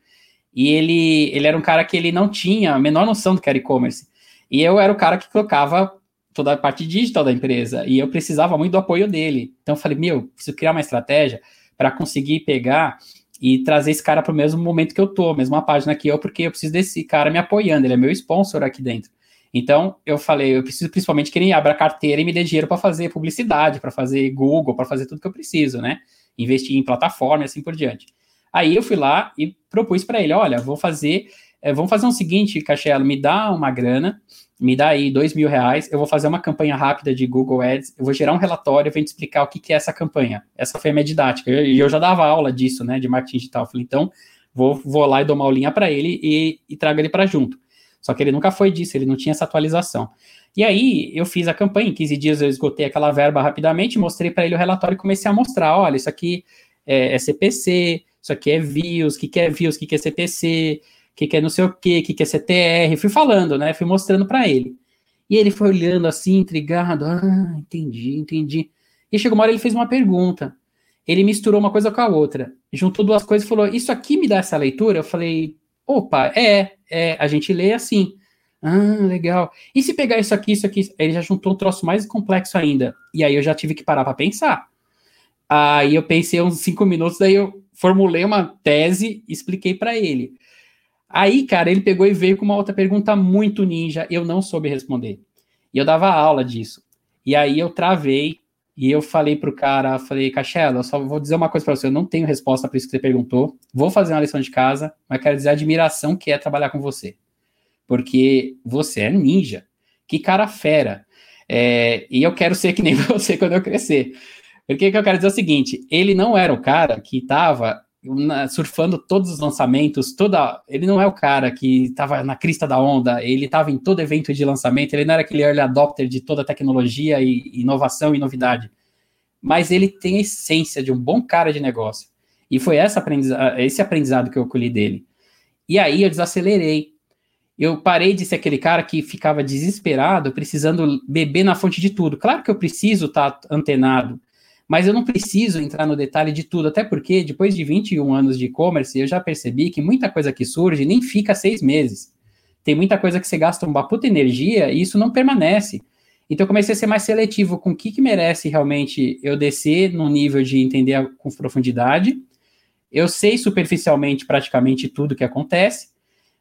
E ele, ele era um cara que ele não tinha a menor noção do que era e-commerce. E eu era o cara que colocava toda a parte digital da empresa, e eu precisava muito do apoio dele. Então eu falei, meu, preciso criar uma estratégia para conseguir pegar e trazer esse cara para o mesmo momento que eu tô, mesma página que eu, porque eu preciso desse cara me apoiando, ele é meu sponsor aqui dentro. Então, eu falei, eu preciso principalmente que ele abra a carteira e me dê dinheiro para fazer publicidade, para fazer Google, para fazer tudo que eu preciso, né? Investir em plataforma e assim por diante. Aí eu fui lá e propus para ele, olha, vou fazer, é, vamos fazer o um seguinte, Cachelo, me dá uma grana, me dá aí dois mil reais, eu vou fazer uma campanha rápida de Google Ads, eu vou gerar um relatório, eu vou te explicar o que, que é essa campanha. Essa foi a minha didática, e eu, eu, já dava aula disso, né, de marketing digital. Falei, então, vou, vou lá e dou uma aulinha para ele e, e trago ele para junto. Só que ele nunca foi disso, ele não tinha essa atualização. E aí, eu fiz a campanha, em 15 dias eu esgotei aquela verba rapidamente, mostrei para ele o relatório e comecei a mostrar, olha, isso aqui é, é CPC, isso aqui é views, o que, que é views, o que, que é CPC, que, que é não sei o que, que, que é CTR, fui falando, né? Fui mostrando para ele. E ele foi olhando assim, intrigado, ah, entendi, entendi. E chegou uma hora ele fez uma pergunta. Ele misturou uma coisa com a outra, juntou duas coisas e falou: Isso aqui me dá essa leitura? Eu falei: opa, é, é, a gente lê assim. Ah, legal. E se pegar isso aqui, isso aqui? Ele já juntou um troço mais complexo ainda. E aí eu já tive que parar para pensar. Aí eu pensei uns cinco minutos, daí eu formulei uma tese e expliquei para ele. Aí, cara, ele pegou e veio com uma outra pergunta muito ninja, eu não soube responder. E eu dava aula disso. E aí eu travei e eu falei pro cara, falei, Cachela, eu só vou dizer uma coisa para você, eu não tenho resposta para isso que você perguntou. Vou fazer uma lição de casa, mas quero dizer a admiração que é trabalhar com você. Porque você é ninja. Que cara fera. É, e eu quero ser que nem você quando eu crescer. Porque que eu quero dizer é o seguinte, ele não era o cara que estava surfando todos os lançamentos, toda. Ele não é o cara que estava na crista da onda, ele estava em todo evento de lançamento, ele não era aquele early adopter de toda tecnologia e inovação e novidade. Mas ele tem a essência de um bom cara de negócio. E foi essa esse aprendizado que eu colhi dele. E aí eu desacelerei. Eu parei de ser aquele cara que ficava desesperado, precisando beber na fonte de tudo. Claro que eu preciso estar tá antenado, mas eu não preciso entrar no detalhe de tudo, até porque depois de 21 anos de e-commerce, eu já percebi que muita coisa que surge nem fica seis meses. Tem muita coisa que você gasta uma puta energia e isso não permanece. Então eu comecei a ser mais seletivo com o que, que merece realmente eu descer no nível de entender com profundidade. Eu sei superficialmente praticamente tudo que acontece,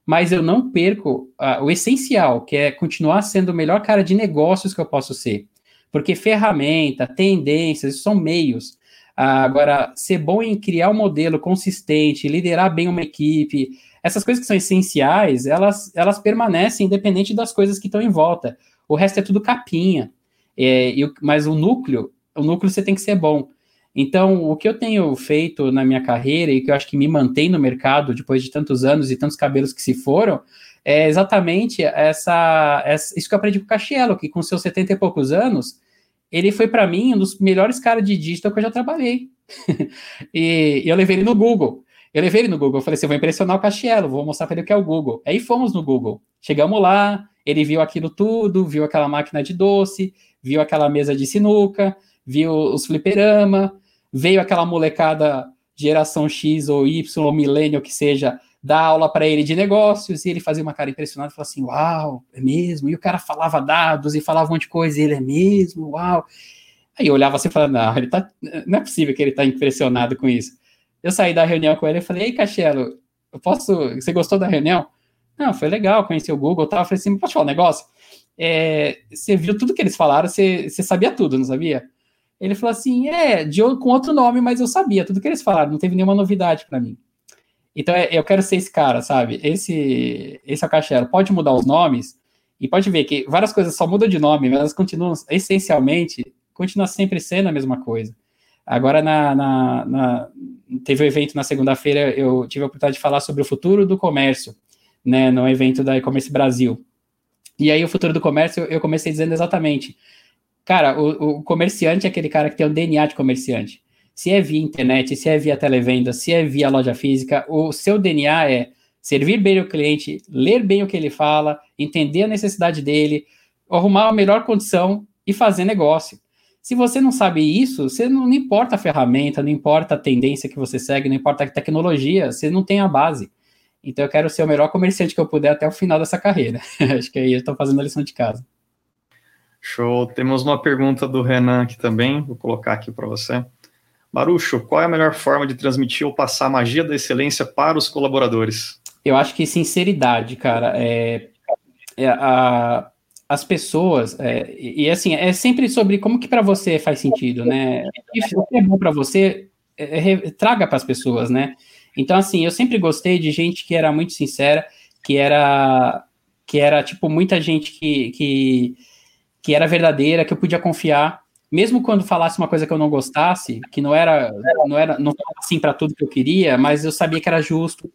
mas eu não perco uh, o essencial, que é continuar sendo o melhor cara de negócios que eu posso ser. Porque ferramenta, tendências, são meios. Agora, ser bom em criar um modelo consistente, liderar bem uma equipe, essas coisas que são essenciais, elas, elas permanecem independente das coisas que estão em volta. O resto é tudo capinha. É, eu, mas o núcleo, o núcleo você tem que ser bom. Então, o que eu tenho feito na minha carreira e que eu acho que me mantém no mercado depois de tantos anos e tantos cabelos que se foram, é exatamente essa, essa isso que eu aprendi com o Cachielo, que com seus 70 e poucos anos, ele foi para mim um dos melhores caras de digital que eu já trabalhei. e, eu levei ele no Google. Eu levei ele no Google. Eu falei assim: vou impressionar o Castielo, vou mostrar para ele o que é o Google. Aí fomos no Google. Chegamos lá, ele viu aquilo tudo, viu aquela máquina de doce, viu aquela mesa de sinuca, viu os fliperama, veio aquela molecada geração X ou Y ou milênio que seja dar aula para ele de negócios, e ele fazia uma cara impressionada, falava assim, uau, é mesmo? E o cara falava dados e falava um monte de coisa, e ele é mesmo, uau. Aí eu olhava assim e falava, não, ele tá, não é possível que ele tá impressionado com isso. Eu saí da reunião com ele e falei, ei, Cachelo, eu posso, você gostou da reunião? Não, foi legal, conheci o Google e tal. Eu falei assim, pode falar um negócio? É, você viu tudo que eles falaram, você, você sabia tudo, não sabia? Ele falou assim, é, de, com outro nome, mas eu sabia tudo que eles falaram, não teve nenhuma novidade para mim. Então, é, eu quero ser esse cara, sabe? Esse, esse é o Cachelo. Pode mudar os nomes, e pode ver que várias coisas só mudam de nome, mas elas continuam, essencialmente, continua sempre sendo a mesma coisa. Agora, na, na, na teve um evento na segunda-feira, eu tive a oportunidade de falar sobre o futuro do comércio, né, no evento da E-Commerce Brasil. E aí, o futuro do comércio, eu comecei dizendo exatamente, cara, o, o comerciante é aquele cara que tem o DNA de comerciante. Se é via internet, se é via televenda, se é via loja física, o seu DNA é servir bem o cliente, ler bem o que ele fala, entender a necessidade dele, arrumar a melhor condição e fazer negócio. Se você não sabe isso, você não, não, importa a ferramenta, não importa a tendência que você segue, não importa a tecnologia, você não tem a base. Então eu quero ser o melhor comerciante que eu puder até o final dessa carreira. Acho que aí eu estou fazendo a lição de casa. Show. Temos uma pergunta do Renan aqui também, vou colocar aqui para você. Marucho, qual é a melhor forma de transmitir ou passar a magia da excelência para os colaboradores? Eu acho que sinceridade, cara. É, é a, as pessoas, é, e assim, é sempre sobre como que para você faz sentido, né? O que é bom para você, é, é, traga para as pessoas, né? Então, assim, eu sempre gostei de gente que era muito sincera, que era, que era tipo, muita gente que, que, que era verdadeira, que eu podia confiar, mesmo quando falasse uma coisa que eu não gostasse, que não era, não era, não assim para tudo que eu queria, mas eu sabia que era justo.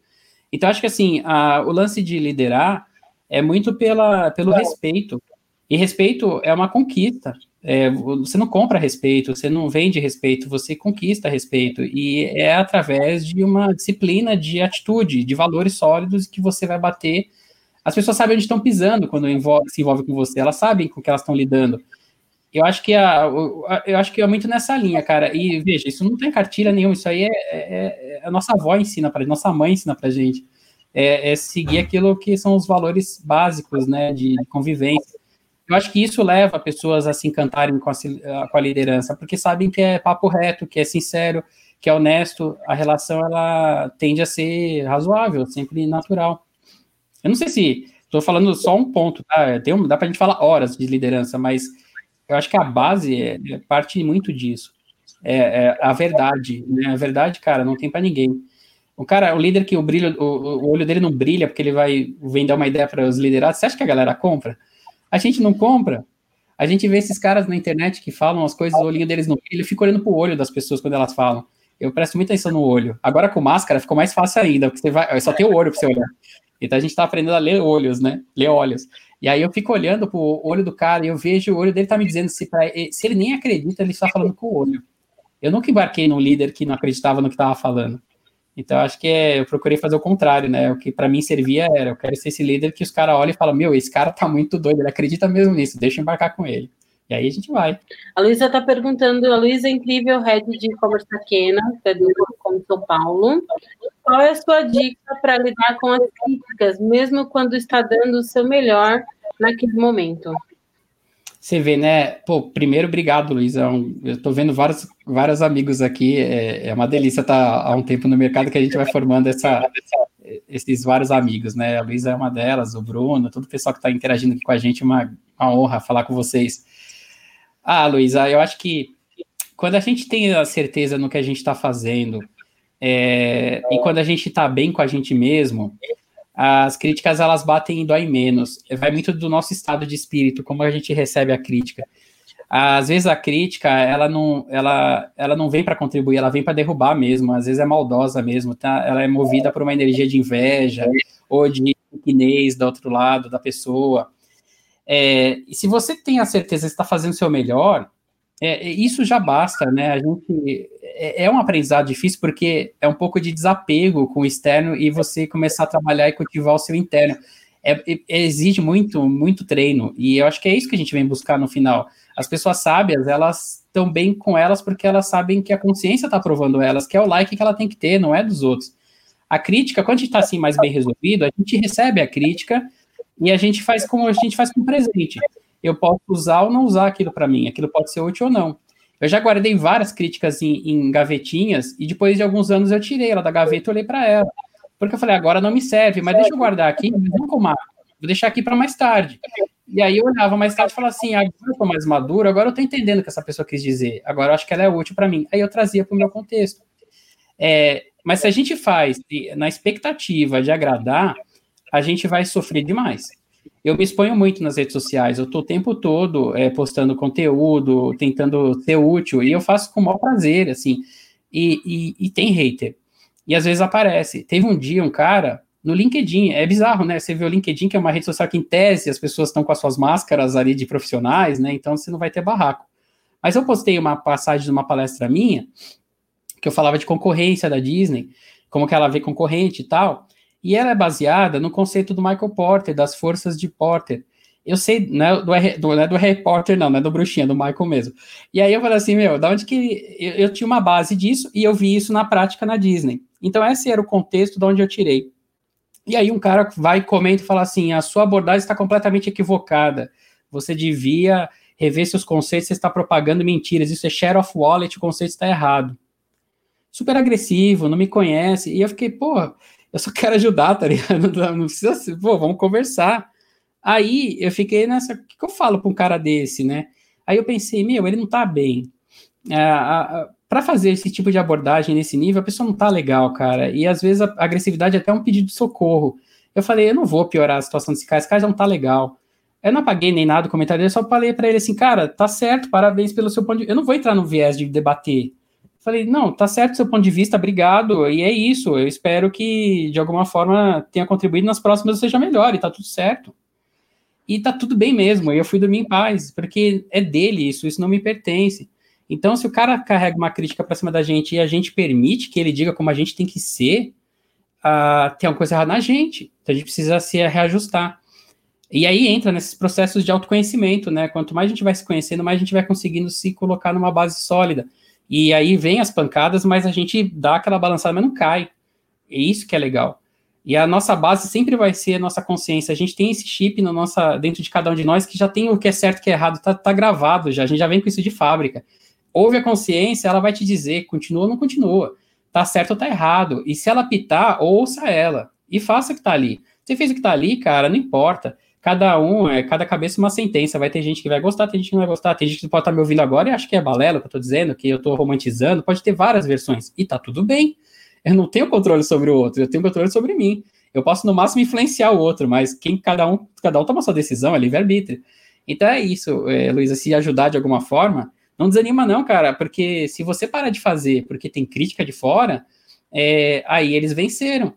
Então, acho que assim, a, o lance de liderar é muito pela, pelo respeito. E respeito é uma conquista. É, você não compra respeito, você não vende respeito, você conquista respeito. E é através de uma disciplina de atitude, de valores sólidos que você vai bater. As pessoas sabem onde estão pisando quando envolve, se envolve com você, elas sabem com que elas estão lidando. Eu acho que a, eu acho que é muito nessa linha, cara. E veja, isso não tem cartilha nenhuma, isso aí é, é, é a nossa avó ensina para nossa mãe ensina para gente é, é, seguir aquilo que são os valores básicos, né, de, de, convivência. Eu acho que isso leva pessoas a se encantarem com a, com a liderança, porque sabem que é papo reto, que é sincero, que é honesto, a relação ela tende a ser razoável, sempre natural. Eu não sei se estou falando só um ponto, tá? Tem um, dá para a gente falar horas de liderança, mas eu acho que a base é, é parte muito disso. É, é, a verdade, né? A verdade, cara, não tem para ninguém. O cara, o líder que o brilho, o, o, olho dele não brilha porque ele vai vender uma ideia para os liderados, você acha que a galera compra? A gente não compra. A gente vê esses caras na internet que falam as coisas, o olhinho deles não brilha, eu fico olhando pro olho das pessoas quando elas falam. Eu presto muita atenção no olho. Agora com máscara ficou mais fácil ainda, porque você vai, só tem o olho para você olhar. Então a gente tá aprendendo a ler olhos, né? Ler olhos. E aí eu fico olhando pro olho do cara e eu vejo o olho dele tá me dizendo se, pra, se ele nem acredita, ele está falando com o olho. Eu nunca embarquei num líder que não acreditava no que estava falando. Então, acho que é, eu procurei fazer o contrário, né? O que para mim servia era, eu quero ser esse líder que os caras olham e falam, meu, esse cara tá muito doido, ele acredita mesmo nisso, deixa eu embarcar com ele. E aí a gente vai. A Luísa está perguntando, a Luísa é incrível, head de e-commerce da Kena, como São Paulo. Qual é a sua dica para lidar com as críticas, mesmo quando está dando o seu melhor naquele momento? Você vê, né? Pô, primeiro, obrigado, Luiz. É eu tô vendo vários, vários amigos aqui. É, é uma delícia estar tá há um tempo no mercado que a gente vai formando essa, esses vários amigos, né? A Luísa é uma delas, o Bruno, todo o pessoal que está interagindo aqui com a gente, uma, uma honra falar com vocês. Ah, Luísa, eu acho que quando a gente tem a certeza no que a gente está fazendo é, e quando a gente está bem com a gente mesmo, as críticas elas batem e dói menos. Vai muito do nosso estado de espírito, como a gente recebe a crítica. Às vezes a crítica, ela não, ela, ela não vem para contribuir, ela vem para derrubar mesmo. Às vezes é maldosa mesmo, tá? Ela é movida por uma energia de inveja ou de pequenez do outro lado da pessoa. É, e se você tem a certeza que está fazendo o seu melhor, é, isso já basta, né? A gente é, é um aprendizado difícil porque é um pouco de desapego com o externo e você começar a trabalhar e cultivar o seu interno. É, é, exige muito, muito treino e eu acho que é isso que a gente vem buscar no final. As pessoas sábias, elas estão bem com elas porque elas sabem que a consciência está provando elas, que é o like que ela tem que ter, não é dos outros. A crítica, quando a gente está assim mais bem resolvido, a gente recebe a crítica e a gente faz como a gente faz com presente. Eu posso usar ou não usar aquilo para mim, aquilo pode ser útil ou não. Eu já guardei várias críticas em, em, gavetinhas e depois de alguns anos eu tirei ela da gaveta e olhei para ela. Porque eu falei, agora não me serve, mas deixa eu guardar aqui, não como vou deixar aqui para mais tarde. E aí eu olhava mais tarde e falava assim, agora eu tô mais maduro, agora eu tô entendendo o que essa pessoa quis dizer, agora eu acho que ela é útil para mim. Aí eu trazia para o meu contexto. É, mas se a gente faz na expectativa de agradar, a gente vai sofrer demais. Eu me exponho muito nas redes sociais, eu estou o tempo todo é, postando conteúdo, tentando ser útil, e eu faço com o maior prazer, assim, e, e, e tem hater. E às vezes aparece. Teve um dia um cara no LinkedIn, é bizarro, né? Você vê o LinkedIn, que é uma rede social que, em tese, as pessoas estão com as suas máscaras ali de profissionais, né? Então você não vai ter barraco. Mas eu postei uma passagem de uma palestra minha, que eu falava de concorrência da Disney, como que ela vê concorrente e tal, e ela é baseada no conceito do Michael Porter, das forças de Porter. Eu sei, não é do, do, não é do Harry Potter, não, é do Bruxinha, é do Michael mesmo. E aí eu falei assim, meu, da onde que. Eu, eu tinha uma base disso e eu vi isso na prática na Disney. Então, esse era o contexto de onde eu tirei. E aí um cara vai, comenta e fala assim: a sua abordagem está completamente equivocada. Você devia rever seus conceitos, você está propagando mentiras. Isso é share of wallet, o conceito está errado super agressivo, não me conhece. E eu fiquei, pô, eu só quero ajudar, tá ligado? Não precisa, ser, pô, vamos conversar. Aí eu fiquei nessa, o que, que eu falo para um cara desse, né? Aí eu pensei, meu, ele não tá bem. É, para fazer esse tipo de abordagem nesse nível, a pessoa não tá legal, cara. E às vezes a agressividade é até um pedido de socorro. Eu falei, eu não vou piorar a situação desse cara, esse cara já não tá legal. Eu não apaguei nem nada o comentário dele, só falei para ele assim, cara, tá certo, parabéns pelo seu ponto de. Eu não vou entrar no viés de debater. Falei, não, tá certo seu ponto de vista, obrigado, e é isso. Eu espero que, de alguma forma, tenha contribuído nas próximas seja melhor, e tá tudo certo. E tá tudo bem mesmo, e eu fui dormir em paz, porque é dele isso, isso não me pertence. Então, se o cara carrega uma crítica pra cima da gente e a gente permite que ele diga como a gente tem que ser, uh, tem alguma coisa errada na gente. Então, a gente precisa se reajustar. E aí entra nesses processos de autoconhecimento, né? Quanto mais a gente vai se conhecendo, mais a gente vai conseguindo se colocar numa base sólida. E aí vem as pancadas, mas a gente dá aquela balançada, mas não cai. É isso que é legal. E a nossa base sempre vai ser a nossa consciência. A gente tem esse chip no nossa, dentro de cada um de nós que já tem o que é certo e o que é errado, tá, tá gravado já. A gente já vem com isso de fábrica. Ouve a consciência, ela vai te dizer, continua ou não continua. Tá certo ou tá errado. E se ela pitar, ouça ela. E faça o que tá ali. Você fez o que tá ali, cara, não importa cada um, é, cada cabeça uma sentença. Vai ter gente que vai gostar, tem gente que não vai gostar, tem gente que pode estar me ouvindo agora e acha que é balela que eu tô dizendo, que eu tô romantizando, pode ter várias versões. E tá tudo bem. Eu não tenho controle sobre o outro, eu tenho controle sobre mim. Eu posso, no máximo, influenciar o outro, mas quem cada um, cada um toma sua decisão, é livre-arbítrio. Então é isso, é, Luísa, se ajudar de alguma forma, não desanima, não, cara, porque se você parar de fazer porque tem crítica de fora, é, aí eles venceram.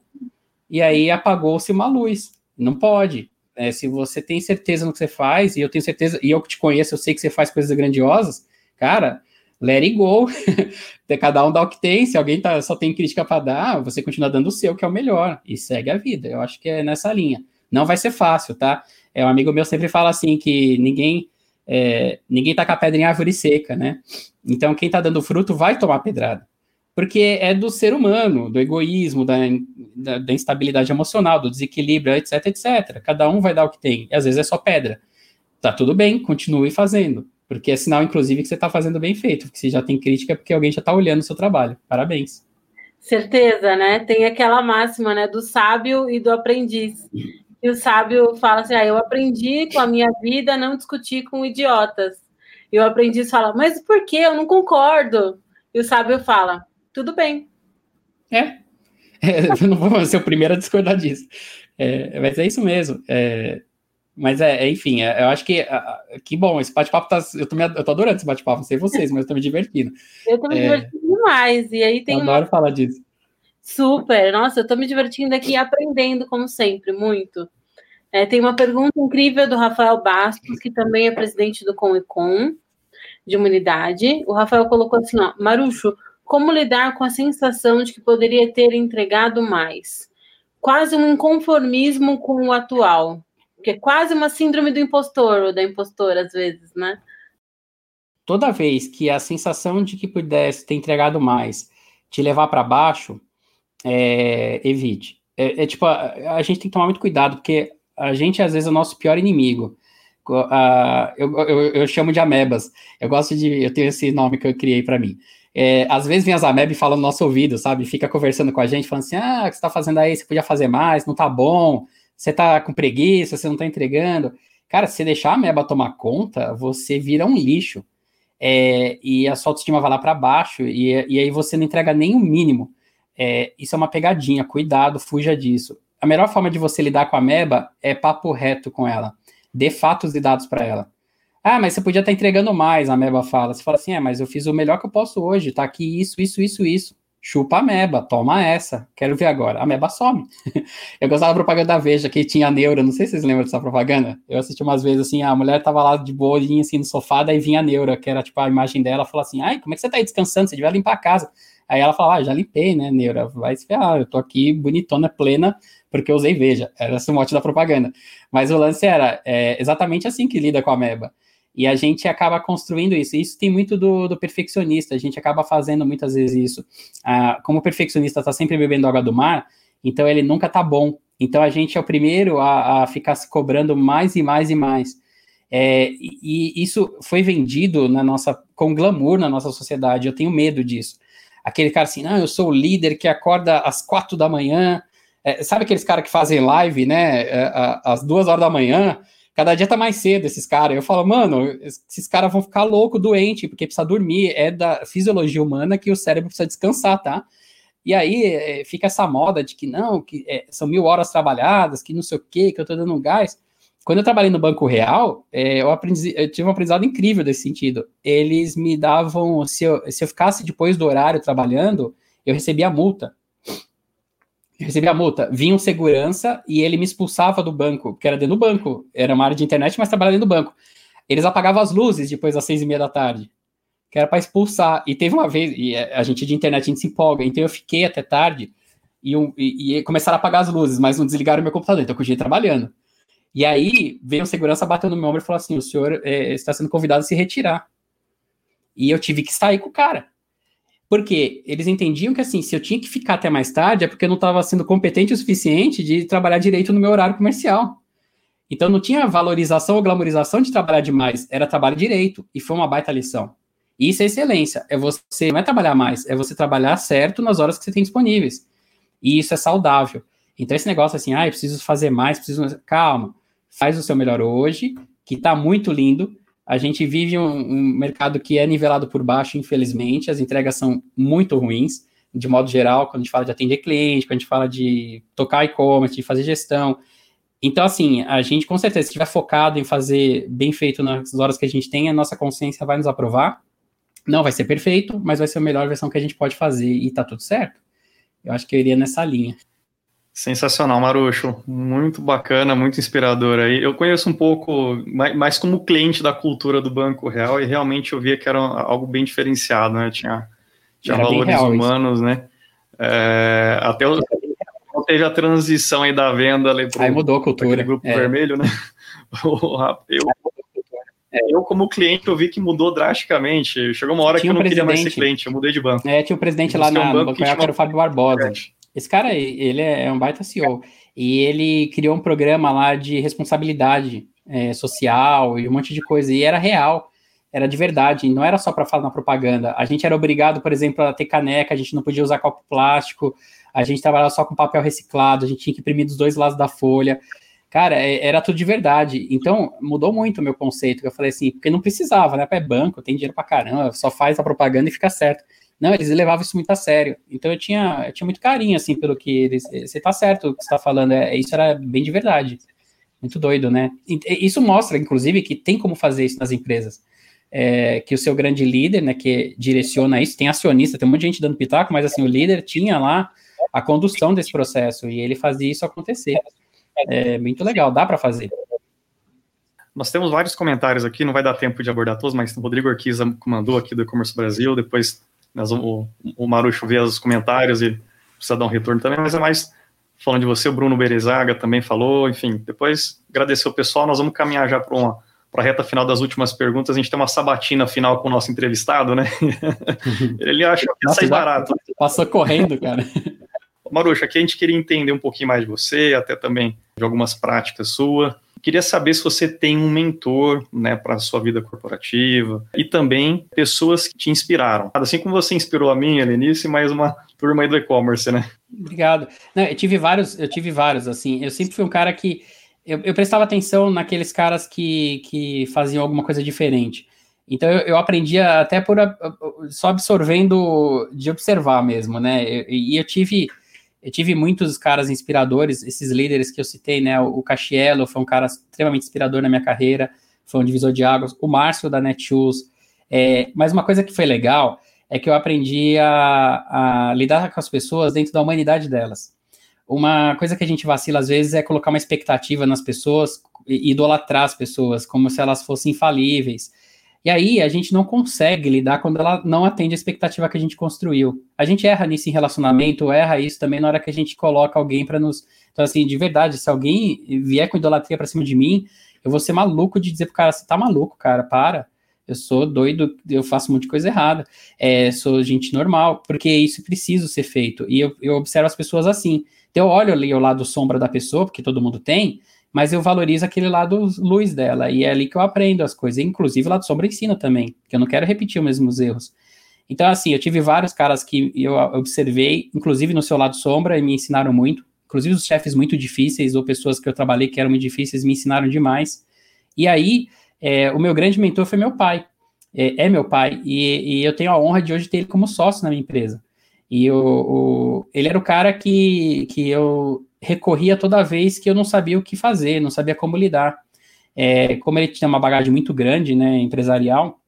E aí apagou-se uma luz. Não pode. É, se você tem certeza no que você faz, e eu tenho certeza, e eu que te conheço, eu sei que você faz coisas grandiosas, cara, let it go. Cada um dá o que tem. Se alguém tá, só tem crítica para dar, você continua dando o seu, que é o melhor, e segue a vida. Eu acho que é nessa linha. Não vai ser fácil, tá? É um amigo meu sempre fala assim que ninguém é, ninguém taca pedra em árvore seca, né? Então quem tá dando fruto vai tomar pedrada porque é do ser humano, do egoísmo, da, da, da, instabilidade emocional, do desequilíbrio, etc, etc. Cada um vai dar o que tem, e às vezes é só pedra. Tá tudo bem, continue fazendo, porque é sinal, inclusive, que você está fazendo bem feito, porque se já tem crítica, é porque alguém já está olhando o seu trabalho. Parabéns. Certeza, né? Tem aquela máxima, né, do sábio e do aprendiz. E o sábio fala assim: ah, eu aprendi com a minha vida não discutir com idiotas. E o aprendiz fala: mas por que? Eu não concordo. E o sábio fala: tudo bem. É. é eu não vou ser o primeiro a discordar disso. É, mas é isso mesmo. É, mas é, é enfim, é, eu acho que que bom, esse bate-papo tá. Eu tô, me, eu tô adorando esse bate-papo, não sei vocês, mas eu tô me divertindo. Eu tô me divertindo demais. E aí tem. Eu adoro uma... falar disso. Super, nossa, eu tô me divertindo aqui aprendendo, como sempre, muito. É, tem uma pergunta incrível do Rafael Bastos, que também é presidente do Comecon de Humanidade. O Rafael colocou assim: ó, Marucho, como lidar com a sensação de que poderia ter entregado mais? Quase um inconformismo com o atual. Que é quase uma síndrome do impostor ou da impostora, às vezes, né? Toda vez que a sensação de que pudesse ter entregado mais te levar para baixo, é, evite. É, é tipo, a, a, gente tem que tomar muito cuidado, porque a gente, às vezes, é o nosso pior inimigo. Uh, eu, eu, eu, chamo de amebas. Eu gosto de. Eu tenho esse nome que eu criei para mim. É, às vezes vem as amebas e falam no nosso ouvido, sabe? Fica conversando com a gente, falando assim: ah, o que você tá fazendo aí? Você podia fazer mais, não tá bom, você tá com preguiça, você não tá entregando. Cara, se deixar a ameba tomar conta, você vira um lixo. É, e a sua autoestima vai lá para baixo, e, e, aí você não entrega nem o mínimo. É, isso é uma pegadinha, cuidado, fuja disso. A melhor forma de você lidar com a ameba é papo reto com ela dê fatos e dados para ela. Ah, mas você podia estar entregando mais, a Meba fala. Você fala assim, é, mas eu fiz o melhor que eu posso hoje, tá aqui isso, isso, isso, isso. Chupa a Meba, toma essa. Quero ver agora. A Meba some. eu gostava da propaganda da Veja, que tinha Neura, não sei se vocês lembram dessa propaganda. Eu assisti umas vezes assim, a mulher tava lá de boinha assim no sofá, daí vinha a Neura, que era tipo a imagem dela, falou assim, ai, como é que você tá aí descansando? Você devia limpar a casa. Aí ela falava, ah, já limpei, né, Neura? Vai se ferrar, eu tô aqui bonitona, plena, porque eu usei Veja. Era esse mote da propaganda. Mas o lance era é, exatamente assim que lida com a Meba. E a gente acaba construindo isso. E isso tem muito do, do, perfeccionista. A gente acaba fazendo muitas vezes isso. Ah, como o perfeccionista está sempre bebendo água do mar, então ele nunca tá bom. Então a gente é o primeiro a, a ficar se cobrando mais e mais e mais. É, e, e isso foi vendido na nossa com glamour na nossa sociedade. Eu tenho medo disso. Aquele cara assim, não, eu sou o líder que acorda às quatro da manhã, é, sabe aqueles caras que fazem live, né, é, às duas horas da manhã? Cada dia tá mais cedo esses caras. Eu falo, mano, esses caras vão ficar louco, doente, porque precisa dormir. É da fisiologia humana que o cérebro precisa descansar, tá? E aí é, fica essa moda de que não, que é, são mil horas trabalhadas, que não sei o quê, que eu tô dando um gás. Quando eu trabalhei no Banco Real, é, eu, aprendi, eu tive um aprendizado incrível desse sentido. Eles me davam, se eu, se eu ficasse depois do horário trabalhando, eu recebia multa recebi a multa, vinha um segurança e ele me expulsava do banco, que era dentro do banco, era uma área de internet, mas trabalhava dentro do banco. Eles apagavam as luzes depois das seis e meia da tarde, que era para expulsar. E teve uma vez, e a gente de internet, a gente se empolga, então eu fiquei até tarde e, um, e, e começaram a apagar as luzes, mas não desligaram meu computador, então eu continuei trabalhando. E aí veio um segurança batendo no meu ombro e falou assim: o senhor é, está sendo convidado a se retirar. E eu tive que sair com o cara. Porque eles entendiam que, assim, se eu tinha que ficar até mais tarde, é porque eu não estava sendo competente o suficiente de trabalhar direito no meu horário comercial. Então não tinha valorização ou glamorização de trabalhar demais, era trabalho direito. E foi uma baita lição. Isso é excelência. É você não é trabalhar mais, é você trabalhar certo nas horas que você tem disponíveis. E isso é saudável. Então, esse negócio assim, ah, eu preciso fazer mais, preciso. Calma, faz o seu melhor hoje, que tá muito lindo. A gente vive um, um, mercado que é nivelado por baixo, infelizmente, as entregas são muito ruins, de modo geral, quando a gente fala de atender cliente, quando a gente fala de tocar e-commerce, de fazer gestão. Então, assim, a gente com certeza, se estiver focado em fazer bem feito nas horas que a gente tem, a nossa consciência vai nos aprovar. Não vai ser perfeito, mas vai ser a melhor versão que a gente pode fazer e tá tudo certo. Eu acho que eu iria nessa linha. Sensacional, Marucho. Muito bacana, muito inspirador aí. Eu conheço um pouco, mais como cliente da cultura do Banco Real, e realmente eu via que era algo bem diferenciado, né? Tinha, tinha valores humanos, isso. né? É, até o, teve a transição aí da venda ali pro, aí mudou a cultura. grupo é. vermelho, né? eu, eu, como cliente, eu vi que mudou drasticamente. Chegou uma hora tinha que eu não queria mais ser cliente, eu mudei de banco. É, tinha um presidente lá na, um banco no Banco Real, que era o Fábio Barbosa. Esse cara, ele é um baita CEO. E ele criou um programa lá de responsabilidade é, social e um monte de coisa. E era real, era de verdade. Não era só para falar na propaganda. A gente era obrigado, por exemplo, a ter caneca, a gente não podia usar copo plástico, a gente trabalhava só com papel reciclado, a gente tinha que imprimir dos dois lados da folha. Cara, é, era tudo de verdade. Então, mudou muito o meu conceito. Eu falei assim, porque não precisava, né? É banco, tem dinheiro pra caramba, só faz a propaganda e fica certo. Não, eles levavam isso muito a sério. Então eu tinha, eu tinha muito carinho, assim, pelo que eles. Você tá certo o que você tá falando, é, isso era bem de verdade. Muito doido, né? Isso mostra, inclusive, que tem como fazer isso nas empresas. É, que o seu grande líder, né, que direciona isso, tem acionista, tem um monte de gente dando pitaco, mas assim, o líder tinha lá a condução desse processo e ele fazia isso acontecer. É muito legal, dá para fazer. Nós temos vários comentários aqui, não vai dar tempo de abordar todos, mas o Rodrigo Orquiza mandou aqui do E-Commerce Brasil, depois nós, o, o Marucho vê os comentários e precisa dar um retorno também, mas é mais falando de você, o Bruno Berezaga também falou, enfim, depois agradecer o pessoal, nós vamos caminhar já para uma para a reta final das últimas perguntas, a gente tem uma sabatina final com o nosso entrevistado, né? Ele acha que ia sair barato. Passou correndo, cara. Maruxa, aqui a gente queria entender um pouquinho mais de você, até também de algumas práticas suas. Queria saber se você tem um mentor, né, para a sua vida corporativa e também pessoas que te inspiraram. Assim como você inspirou a mim, Helenice, mais uma turma aí do e-commerce, né? Obrigado. Não, eu tive vários, eu tive vários, assim. Eu sempre fui um cara que eu, eu prestava atenção naqueles caras que, que faziam alguma coisa diferente. Então eu, eu aprendia até por só absorvendo de observar mesmo, né? E eu, eu, tive eu tive muitos caras inspiradores, esses líderes que eu citei, né? O Cachiello foi um cara extremamente inspirador na minha carreira, foi um divisor de águas. O Márcio da Netshoes. É, mas uma coisa que foi legal é que eu aprendi a, a lidar com as pessoas dentro da humanidade delas. Uma coisa que a gente vacila às vezes é colocar uma expectativa nas pessoas idolatrar as pessoas como se elas fossem infalíveis. E aí a gente não consegue lidar quando ela não atende a expectativa que a gente construiu. A gente erra nisso em relacionamento, erra isso também na hora que a gente coloca alguém para nos. Então, assim, de verdade, se alguém vier com idolatria para cima de mim, eu vou ser maluco de dizer pro cara, você tá maluco, cara, para. Eu sou doido, eu faço muita coisa errada. É, sou gente normal, porque isso precisa ser feito. E eu, eu observo as pessoas assim. Então, eu olho ali o lado sombra da pessoa, porque todo mundo tem, mas eu valorizo aquele lado luz dela, e é ali que eu aprendo as coisas, inclusive o lado sombra ensina também, que eu não quero repetir os mesmos erros. Então, assim, eu tive vários caras que eu observei, inclusive no seu lado sombra, e me ensinaram muito, inclusive os chefes muito difíceis, ou pessoas que eu trabalhei que eram muito difíceis, me ensinaram demais. E aí, é, o meu grande mentor foi meu pai, é, é meu pai, e, e, eu tenho a honra de hoje ter ele como sócio na minha empresa. E o, ele era o cara que, que eu recorria toda vez que eu não sabia o que fazer, não sabia como lidar. É, como ele tinha uma bagagem muito grande, né, empresarial,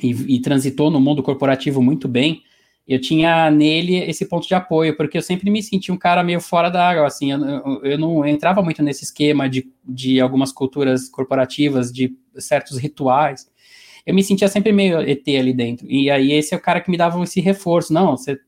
e, e, transitou no mundo corporativo muito bem, eu tinha nele esse ponto de apoio, porque eu sempre me sentia um cara meio fora da água, assim, eu, eu, não entrava muito nesse esquema de, de algumas culturas corporativas, de certos rituais, eu me sentia sempre meio ET ali dentro, e aí esse é o cara que me dava esse reforço, não, você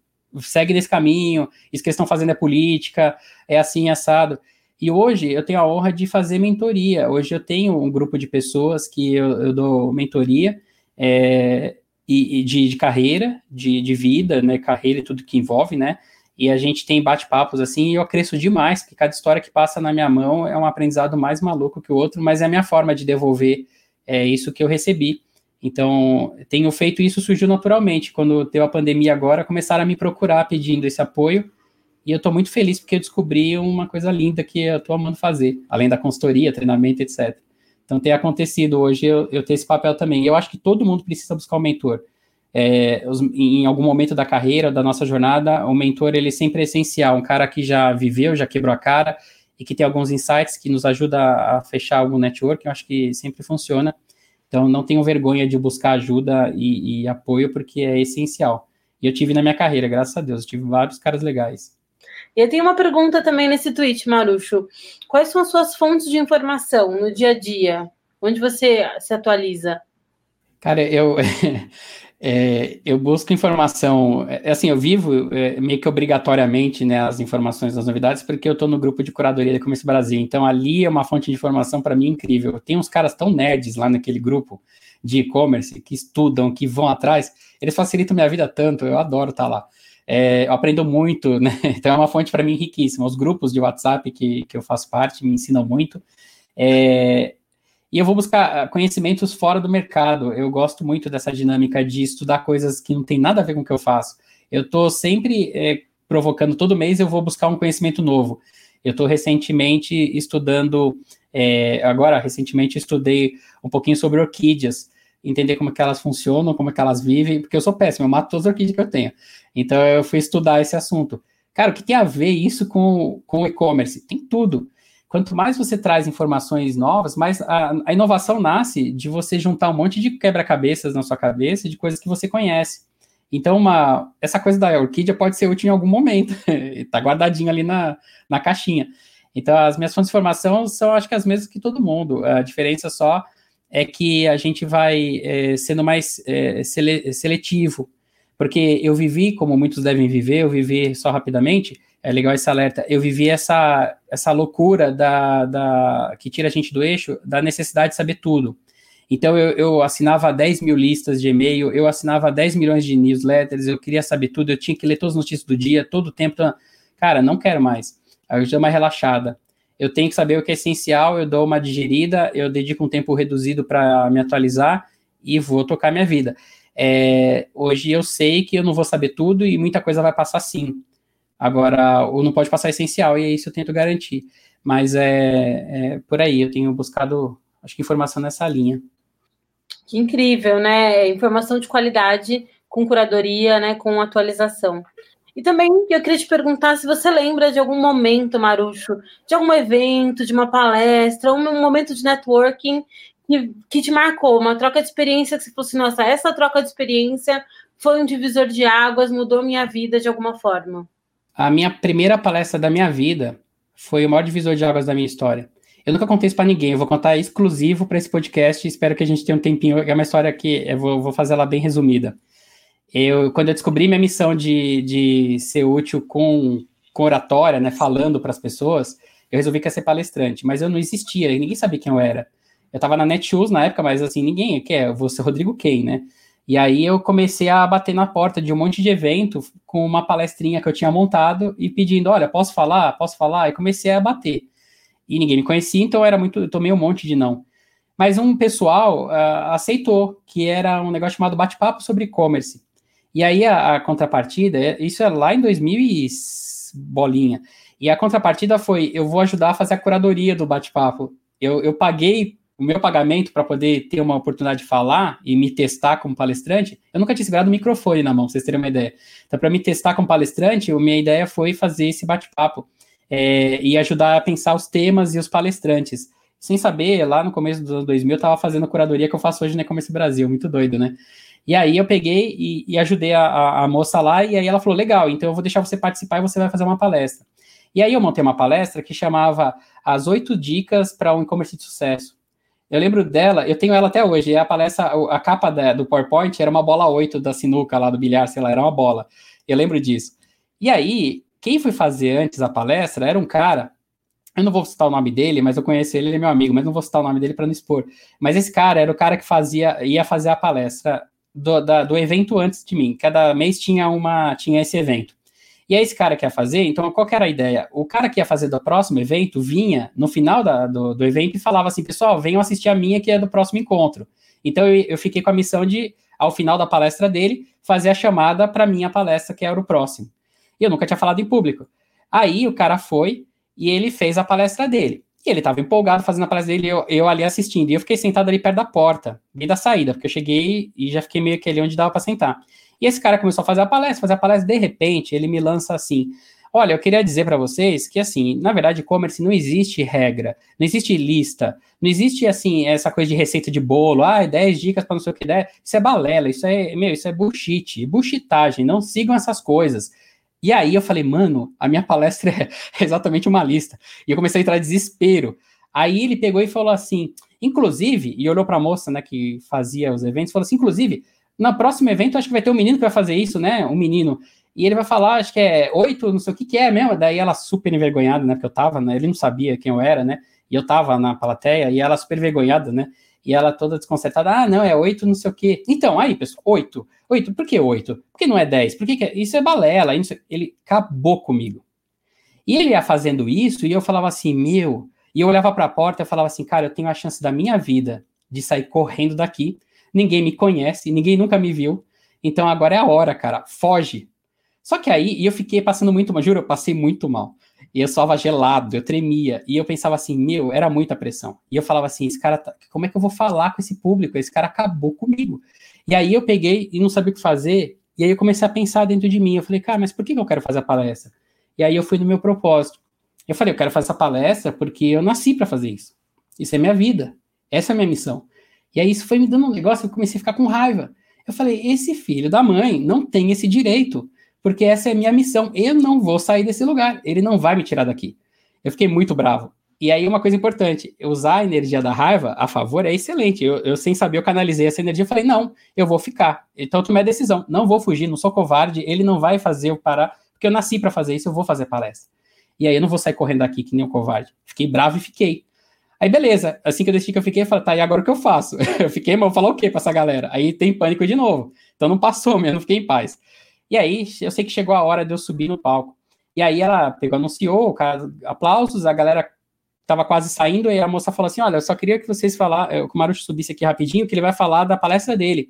segue nesse caminho, isso que eles estão fazendo é política, é assim, assado. E hoje eu tenho a honra de fazer mentoria. Hoje eu tenho um grupo de pessoas que eu, eu dou mentoria é, e, e de, de, carreira, de, de vida, né? Carreira e tudo que envolve, né? E a gente tem bate-papos assim, e eu cresço demais, porque cada história que passa na minha mão é um aprendizado mais maluco que o outro, mas é a minha forma de devolver é, isso que eu recebi. Então, tenho feito isso, surgiu naturalmente. Quando teve a pandemia agora, começaram a me procurar pedindo esse apoio. E eu estou muito feliz porque eu descobri uma coisa linda que eu estou amando fazer, além da consultoria, treinamento, etc. Então, tem acontecido hoje eu, eu ter esse papel também. Eu acho que todo mundo precisa buscar um mentor. É, em algum momento da carreira, da nossa jornada, o mentor ele sempre é essencial. Um cara que já viveu, já quebrou a cara e que tem alguns insights que nos ajuda a fechar algum network. Eu acho que sempre funciona. Então, não tenho vergonha de buscar ajuda e, e, apoio, porque é essencial. E eu tive na minha carreira, graças a Deus, eu tive vários caras legais. E eu tenho uma pergunta também nesse tweet, Marucho. Quais são as suas fontes de informação no dia a dia? Onde você se atualiza? Cara, eu, É, eu busco informação, é, assim, eu vivo é, meio que obrigatoriamente né, as informações das novidades, porque eu estou no grupo de curadoria da Comércio Brasil, então ali é uma fonte de informação para mim incrível. Tem uns caras tão nerds lá naquele grupo de e-commerce que estudam, que vão atrás, eles facilitam minha vida tanto, eu adoro estar tá lá. É, eu aprendo muito, né? Então é uma fonte para mim riquíssima. Os grupos de WhatsApp que, que eu faço parte me ensinam muito. É, e eu vou buscar ah, conhecimentos fora do mercado. Eu gosto muito dessa dinâmica de estudar coisas que não tem nada a ver com o que eu faço. Eu estou sempre é, provocando, todo mês eu vou buscar um conhecimento novo. Eu estou recentemente estudando, é, agora, recentemente estudei um pouquinho sobre orquídeas, entender como é que elas funcionam, como é que elas vivem, porque eu sou péssimo, eu mato todas as orquídeas que eu tenho. Então eu fui estudar esse assunto. Cara, o que tem a ver isso com, com e-commerce? Tem tudo quanto mais você traz informações novas, mais a, a inovação nasce de você juntar um monte de quebra-cabeças na sua cabeça de coisas que você conhece. Então, uma, essa coisa da orquídea pode ser útil em algum momento, está guardadinho ali na, na caixinha. Então, as minhas fontes de informação são, acho que, as mesmas que todo mundo. A diferença só é que a gente vai é, sendo mais é, sele, seletivo, porque eu vivi, como muitos devem viver, eu vivi só rapidamente, é legal esse alerta. Eu vivi essa, essa loucura da, da, que tira a gente do eixo, da necessidade de saber tudo. Então, eu, eu assinava 10 mil listas de e-mail, eu assinava 10 milhões de newsletters, eu queria saber tudo, eu tinha que ler todas as notícias do dia, todo o tempo. Então, cara, não quero mais. Aí eu dou uma relaxada. Eu tenho que saber o que é essencial, eu dou uma digerida, eu dedico um tempo reduzido para me atualizar e vou tocar minha vida. É, hoje eu sei que eu não vou saber tudo e muita coisa vai passar sim. Agora, ou não pode passar essencial, e é isso eu tento garantir. Mas é, é por aí, eu tenho buscado, acho que informação nessa linha. Que incrível, né? Informação de qualidade com curadoria, né? Com atualização. E também eu queria te perguntar se você lembra de algum momento, Marucho, de algum evento, de uma palestra, um momento de networking que, que te marcou, uma troca de experiência que você fosse, assim, nossa, essa troca de experiência foi um divisor de águas, mudou minha vida de alguma forma. A minha primeira palestra da minha vida foi o maior divisor de águas da minha história. Eu nunca contei isso para ninguém, eu vou contar exclusivo para esse podcast. Espero que a gente tenha um tempinho. É uma história que eu vou, vou fazer ela bem resumida. Eu, quando eu descobri minha missão de, de ser útil com, com oratória, né, falando para as pessoas, eu resolvi que ia ser palestrante, mas eu não existia, ninguém sabia quem eu era. Eu estava na Netshoes na época, mas assim, ninguém quer, eu vou ser Rodrigo Kay, né? E aí eu comecei a bater na porta de um monte de evento com uma palestrinha que eu tinha montado e pedindo, olha, posso falar? Posso falar? E comecei a bater. E ninguém me conhecia, então era muito, eu tomei um monte de não. Mas um pessoal uh, aceitou que era um negócio chamado bate-papo sobre e-commerce. E aí a, a, contrapartida, é, isso é lá em 2000 e bolinha. E a contrapartida foi, eu vou ajudar a fazer a curadoria do bate-papo. Eu, eu paguei o meu pagamento para poder ter uma oportunidade de falar e me testar como palestrante, eu nunca tinha segurado o microfone na mão, vocês terem uma ideia. Então, para me testar como palestrante, a minha ideia foi fazer esse bate-papo é, e ajudar a pensar os temas e os palestrantes. Sem saber, lá no começo dos anos 2000, eu estava fazendo a curadoria que eu faço hoje no E-Commerce Brasil, muito doido, né? E aí eu peguei e, e ajudei a, a, a moça lá, e aí ela falou: legal, então eu vou deixar você participar e você vai fazer uma palestra. E aí eu montei uma palestra que chamava As Oito Dicas para um E-Commerce de Sucesso. Eu lembro dela, eu tenho ela até hoje. E a palestra, a capa da, do PowerPoint era uma bola 8 da sinuca lá do bilhar, sei lá, era uma bola. Eu lembro disso. E aí, quem foi fazer antes a palestra era um cara. Eu não vou citar o nome dele, mas eu conheço ele, ele é meu amigo, mas não vou citar o nome dele para não expor. Mas esse cara era o cara que fazia, ia fazer a palestra do, da, do evento antes de mim. Cada mês tinha uma, tinha esse evento. E é esse cara que ia fazer, então qual era a ideia? O cara que ia fazer do próximo evento vinha no final da, do, do evento e falava assim: pessoal, venham assistir a minha que é do próximo encontro. Então eu, eu fiquei com a missão de, ao final da palestra dele, fazer a chamada para minha palestra, que era o próximo. E eu nunca tinha falado em público. Aí o cara foi e ele fez a palestra dele. E ele estava empolgado fazendo a palestra dele, eu, eu ali assistindo. E eu fiquei sentado ali perto da porta, bem da saída, porque eu cheguei e já fiquei meio que ali onde dava para sentar. E esse cara começou a fazer a palestra, fazer a palestra, de repente, ele me lança assim: Olha, eu queria dizer para vocês que, assim, na verdade, e-commerce não existe regra, não existe lista, não existe, assim, essa coisa de receita de bolo, ah, 10 dicas para não sei o que der. Isso é balela, isso é, meu, isso é bullshit, bullshitagem, não sigam essas coisas. E aí eu falei, mano, a minha palestra é exatamente uma lista. E eu comecei a entrar em desespero. Aí ele pegou e falou assim, inclusive, e olhou para a moça, né, que fazia os eventos, falou assim, inclusive, no próximo evento, acho que vai ter um menino que vai fazer isso, né? Um menino. E ele vai falar, acho que é oito, não sei o que que é mesmo. Daí ela super envergonhada, né? Porque eu tava, né? Ele não sabia quem eu era, né? E eu tava na plateia e ela super envergonhada, né? E ela toda desconcertada, ah, não, é oito, não sei o quê. Então, aí, pessoal, oito. Oito, por que oito? Por que não é dez? Por que, que é? Isso é balela. Isso... Ele acabou comigo. E ele ia fazendo isso e eu falava assim, meu. E eu olhava para a porta e falava assim, cara, eu tenho a chance da minha vida de sair correndo daqui ninguém me conhece, ninguém nunca me viu. Então agora é a hora, cara, foge. Só que aí, e eu fiquei passando muito mal, juro, eu passei muito mal. E eu estava gelado, eu tremia. E eu pensava assim, meu, era muita pressão. E eu falava assim, esse cara, tá, como é que eu vou falar com esse público? Esse cara acabou comigo. E aí eu peguei e não sabia o que fazer. E aí eu comecei a pensar dentro de mim. Eu falei, cara, mas por que eu quero fazer a palestra? E aí eu fui no meu propósito. Eu falei, eu quero fazer essa palestra porque eu nasci para fazer isso. Isso é minha vida. Essa é a minha missão. E aí isso foi me dando um negócio, eu comecei a ficar com raiva. Eu falei, esse filho da mãe não tem esse direito, porque essa é a minha missão. Eu não vou sair desse lugar, ele não vai me tirar daqui. Eu fiquei muito bravo. E aí, uma coisa importante, usar a energia da raiva a favor é excelente. Eu, eu sem saber, eu canalizei essa energia e falei, não, eu vou ficar. Então, eu tomei a decisão, não vou fugir, não sou covarde, ele não vai fazer eu parar, porque eu nasci para fazer isso, eu vou fazer palestra. E aí, eu não vou sair correndo daqui que nem um covarde. Fiquei bravo e fiquei. Aí beleza, assim que eu decidi que eu fiquei, eu falei, tá, e agora o que eu faço? eu fiquei, mas vou falar o quê pra essa galera? Aí tem pânico de novo. Então não passou mesmo, não fiquei em paz. E aí, eu sei que chegou a hora de eu subir no palco. E aí ela pegou, anunciou, o cara, aplausos, a galera tava quase saindo, e a moça falou assim: Olha, eu só queria que vocês falassem, que o Marucho subisse aqui rapidinho, que ele vai falar da palestra dele.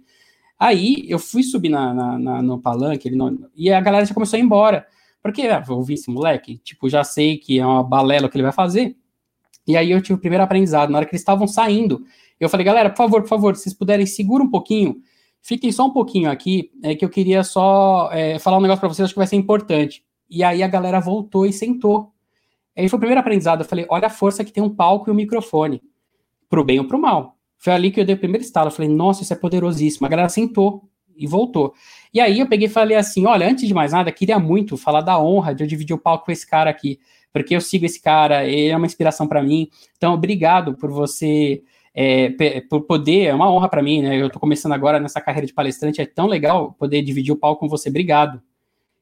Aí eu fui subir na, na, na no palanque, ele não, e a galera já começou a ir embora. Porque ah, vou ouvir esse moleque, tipo, já sei que é uma balela que ele vai fazer. E aí eu tive o primeiro aprendizado. Na hora que eles estavam saindo, eu falei, galera, por favor, por favor, se vocês puderem, segura um pouquinho, fiquem só um pouquinho aqui, é que eu queria só é, falar um negócio para vocês, acho que vai ser importante. E aí a galera voltou e sentou. Aí foi o primeiro aprendizado. Eu falei, olha a força que tem um palco e um microfone, pro bem ou pro mal. Foi ali que eu dei o primeiro estalo. Eu falei, nossa, isso é poderosíssimo. A galera sentou e voltou. E aí eu peguei e falei assim: olha, antes de mais nada, queria muito falar da honra de eu dividir o palco com esse cara aqui, porque eu sigo esse cara, ele é uma inspiração para mim. Então, obrigado por você. É, por poder, é uma honra para mim, né? Eu tô começando agora nessa carreira de palestrante, é tão legal poder dividir o palco com você, obrigado.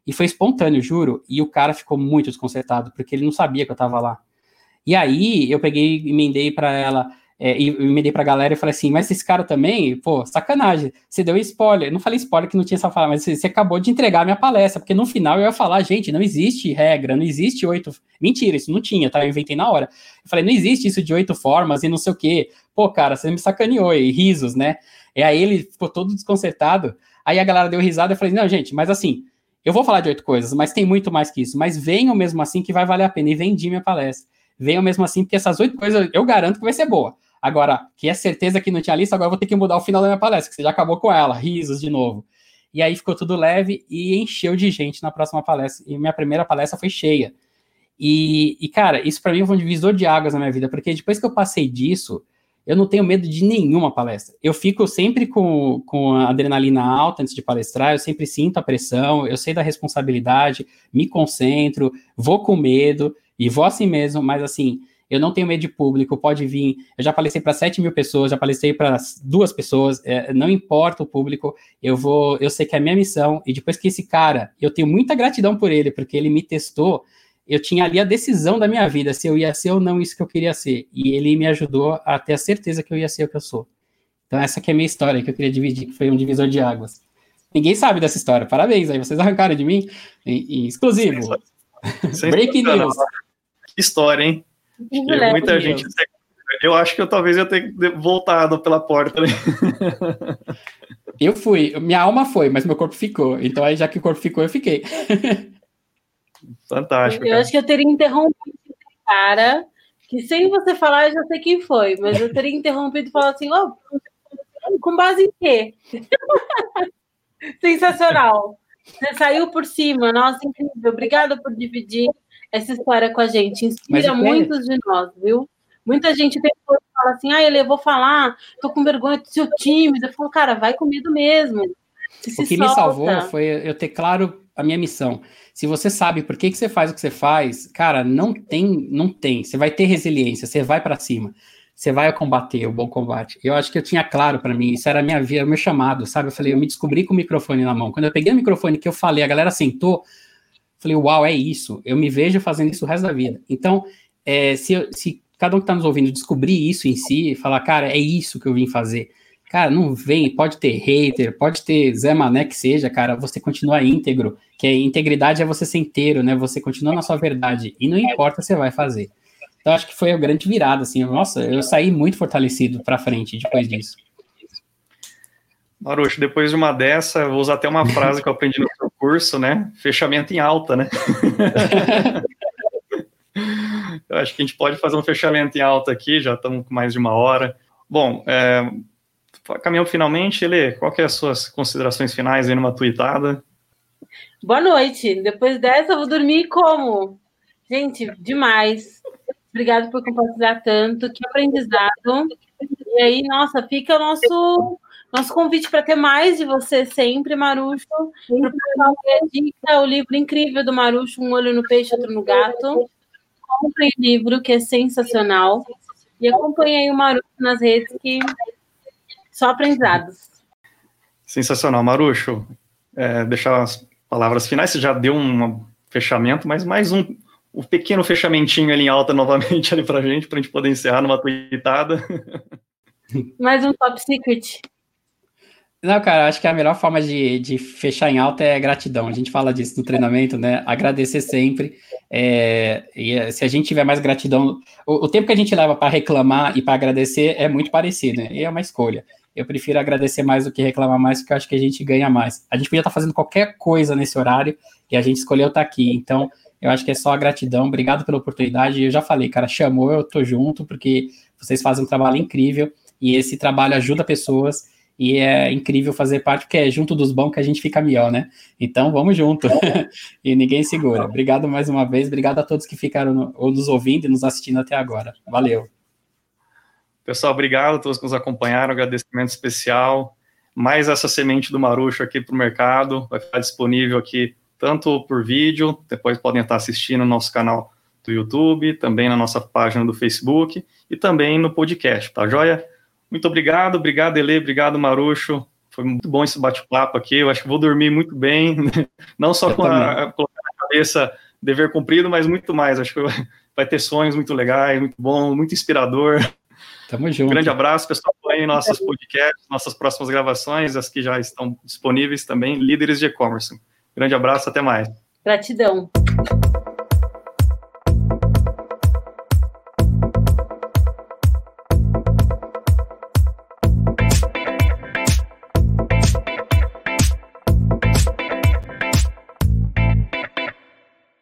E foi espontâneo, juro. E o cara ficou muito desconcertado, porque ele não sabia que eu tava lá. E aí eu peguei e emendei para ela. É, e dei pra galera e falei assim, mas esse cara também, pô, sacanagem, você deu spoiler. Não falei spoiler que não tinha essa fala, mas você, você, acabou de entregar a minha palestra, porque no final eu ia falar, gente, não existe regra, não existe oito. Mentira, isso não tinha, tá? Eu inventei na hora. Eu falei, não existe isso de oito formas e não sei o quê. Pô, cara, você me sacaneou, e risos, né? E aí ele ficou todo desconcertado. Aí a galera deu risada e falei, não, gente, mas assim, eu vou falar de oito coisas, mas tem muito mais que isso. Mas venham mesmo assim que vai valer a pena. E vendi minha palestra. Venham mesmo assim, porque essas oito coisas eu garanto que vai ser boa. Agora, que é certeza que não tinha lista, agora eu vou ter que mudar o final da minha palestra, que você já acabou com ela, risos de novo. E aí ficou tudo leve e encheu de gente na próxima palestra. E minha primeira palestra foi cheia. E, e cara, isso para mim foi um divisor de águas na minha vida, porque depois que eu passei disso, eu não tenho medo de nenhuma palestra. Eu fico sempre com, com a adrenalina alta antes de palestrar, eu sempre sinto a pressão, eu sei da responsabilidade, me concentro, vou com medo e vou assim mesmo, mas assim, eu não tenho medo de público, pode vir. Eu já palestrei para 7 mil pessoas, já palestrei para duas pessoas, é, não importa o público, eu vou, eu sei que é a minha missão, e depois que esse cara, eu tenho muita gratidão por ele, porque ele me testou, eu tinha ali a decisão da minha vida, se eu ia ser ou não isso que eu queria ser, e ele me ajudou a ter a certeza que eu ia ser o que eu sou. Então essa que é a minha história, que eu queria dividir, que foi um divisor de águas. Ninguém sabe dessa história, parabéns aí, vocês arrancaram de mim, em, em exclusivo. Breaking news. Que história, hein? Muita gente. Eu acho que eu talvez ia ter voltado pela porta. Né? Eu fui, minha alma foi, mas meu corpo ficou. Então aí, já que o corpo ficou, eu fiquei. Fantástico. Eu cara. acho que eu teria interrompido o cara, que sem você falar, eu já sei quem foi, mas eu teria interrompido e falado assim: oh, com base em quê? Sensacional. Você saiu por cima, nossa, incrível. Obrigada por dividir essa história com a gente. Inspira muitos de nós, viu? Muita gente depois fala assim: ah, ele, eu vou falar, tô com vergonha de ser tímido. Eu falo, cara, vai com medo mesmo. o que solta. me salvou foi eu ter claro a minha missão. Se você sabe por que, que você faz o que você faz, cara, não tem, não tem. Você vai ter resiliência, você vai para cima. Você vai combater o bom combate. Eu acho que eu tinha claro para mim, isso era a minha vida, o meu chamado, sabe? Eu falei, eu me descobri com o microfone na mão. Quando eu peguei o microfone que eu falei, a galera sentou, Falei, uau, é isso. Eu me vejo fazendo isso o resto da vida. Então, é, se, se cada um que está nos ouvindo descobrir isso em si, falar, cara, é isso que eu vim fazer. Cara, não vem, pode ter hater, pode ter Zé Mané que seja, cara, você continua íntegro, que a integridade é você ser inteiro, né? Você continua na sua verdade, e não importa você vai fazer. Então, acho que foi a grande virada, assim, nossa, eu saí muito fortalecido para frente depois disso. Marucho, depois de uma dessa, vou usar até uma frase que eu aprendi no curso, né? Fechamento em alta, né? eu acho que a gente pode fazer um fechamento em alta aqui, já estamos com mais de uma hora. Bom, é, caminhando finalmente, Ele, qual que é as suas considerações finais aí numa tuitada? Boa noite. Depois dessa, eu vou dormir como? Gente, demais. Obrigado por compartilhar tanto. Que aprendizado. E aí, nossa, fica o nosso nosso convite para ter mais de você sempre, Marucho. Para o pessoal dica, o livro incrível do Marucho, Um Olho no Peixe, Outro no Gato. Comprem o livro, que é sensacional. E acompanhe aí o Marucho nas redes, que só aprendizados. Sensacional, Marucho. É, deixar as palavras finais, você já deu um fechamento, mas mais um, um pequeno fechamentinho ali em alta novamente ali para gente, para a gente poder encerrar numa tweetada. Mais um top secret. Não, cara, acho que a melhor forma de, de fechar em alta é gratidão. A gente fala disso no treinamento, né? Agradecer sempre. É, e é, se a gente tiver mais gratidão, o, o tempo que a gente leva para reclamar e para agradecer é muito parecido, né? E é uma escolha. Eu prefiro agradecer mais do que reclamar mais, porque eu acho que a gente ganha mais. A gente podia estar tá fazendo qualquer coisa nesse horário e a gente escolheu estar tá aqui. Então, eu acho que é só a gratidão. Obrigado pela oportunidade. Eu já falei, cara, chamou, eu tô junto, porque vocês fazem um trabalho incrível e esse trabalho ajuda pessoas e é incrível fazer parte, porque é junto dos bons que a gente fica melhor, né? Então vamos junto. e ninguém segura. Obrigado mais uma vez, obrigado a todos que ficaram no, ou nos ouvindo e nos assistindo até agora. Valeu. Pessoal, obrigado a todos que nos acompanharam, agradecimento especial. Mais essa semente do Marucho aqui para o mercado, vai ficar disponível aqui tanto por vídeo, depois podem estar assistindo no nosso canal do YouTube, também na nossa página do Facebook e também no podcast, tá joia? Muito obrigado, obrigado, Ele, obrigado, Marucho. Foi muito bom esse bate-papo aqui. Eu acho que vou dormir muito bem, não só com a, colocar na cabeça dever cumprido, mas muito mais. Acho que vai ter sonhos muito legais, muito bom, muito inspirador. Tamo junto. Um grande abraço, pessoal. Aí nossos podcasts, nossas próximas gravações, as que já estão disponíveis também, líderes de e-commerce. Grande abraço, até mais. Gratidão.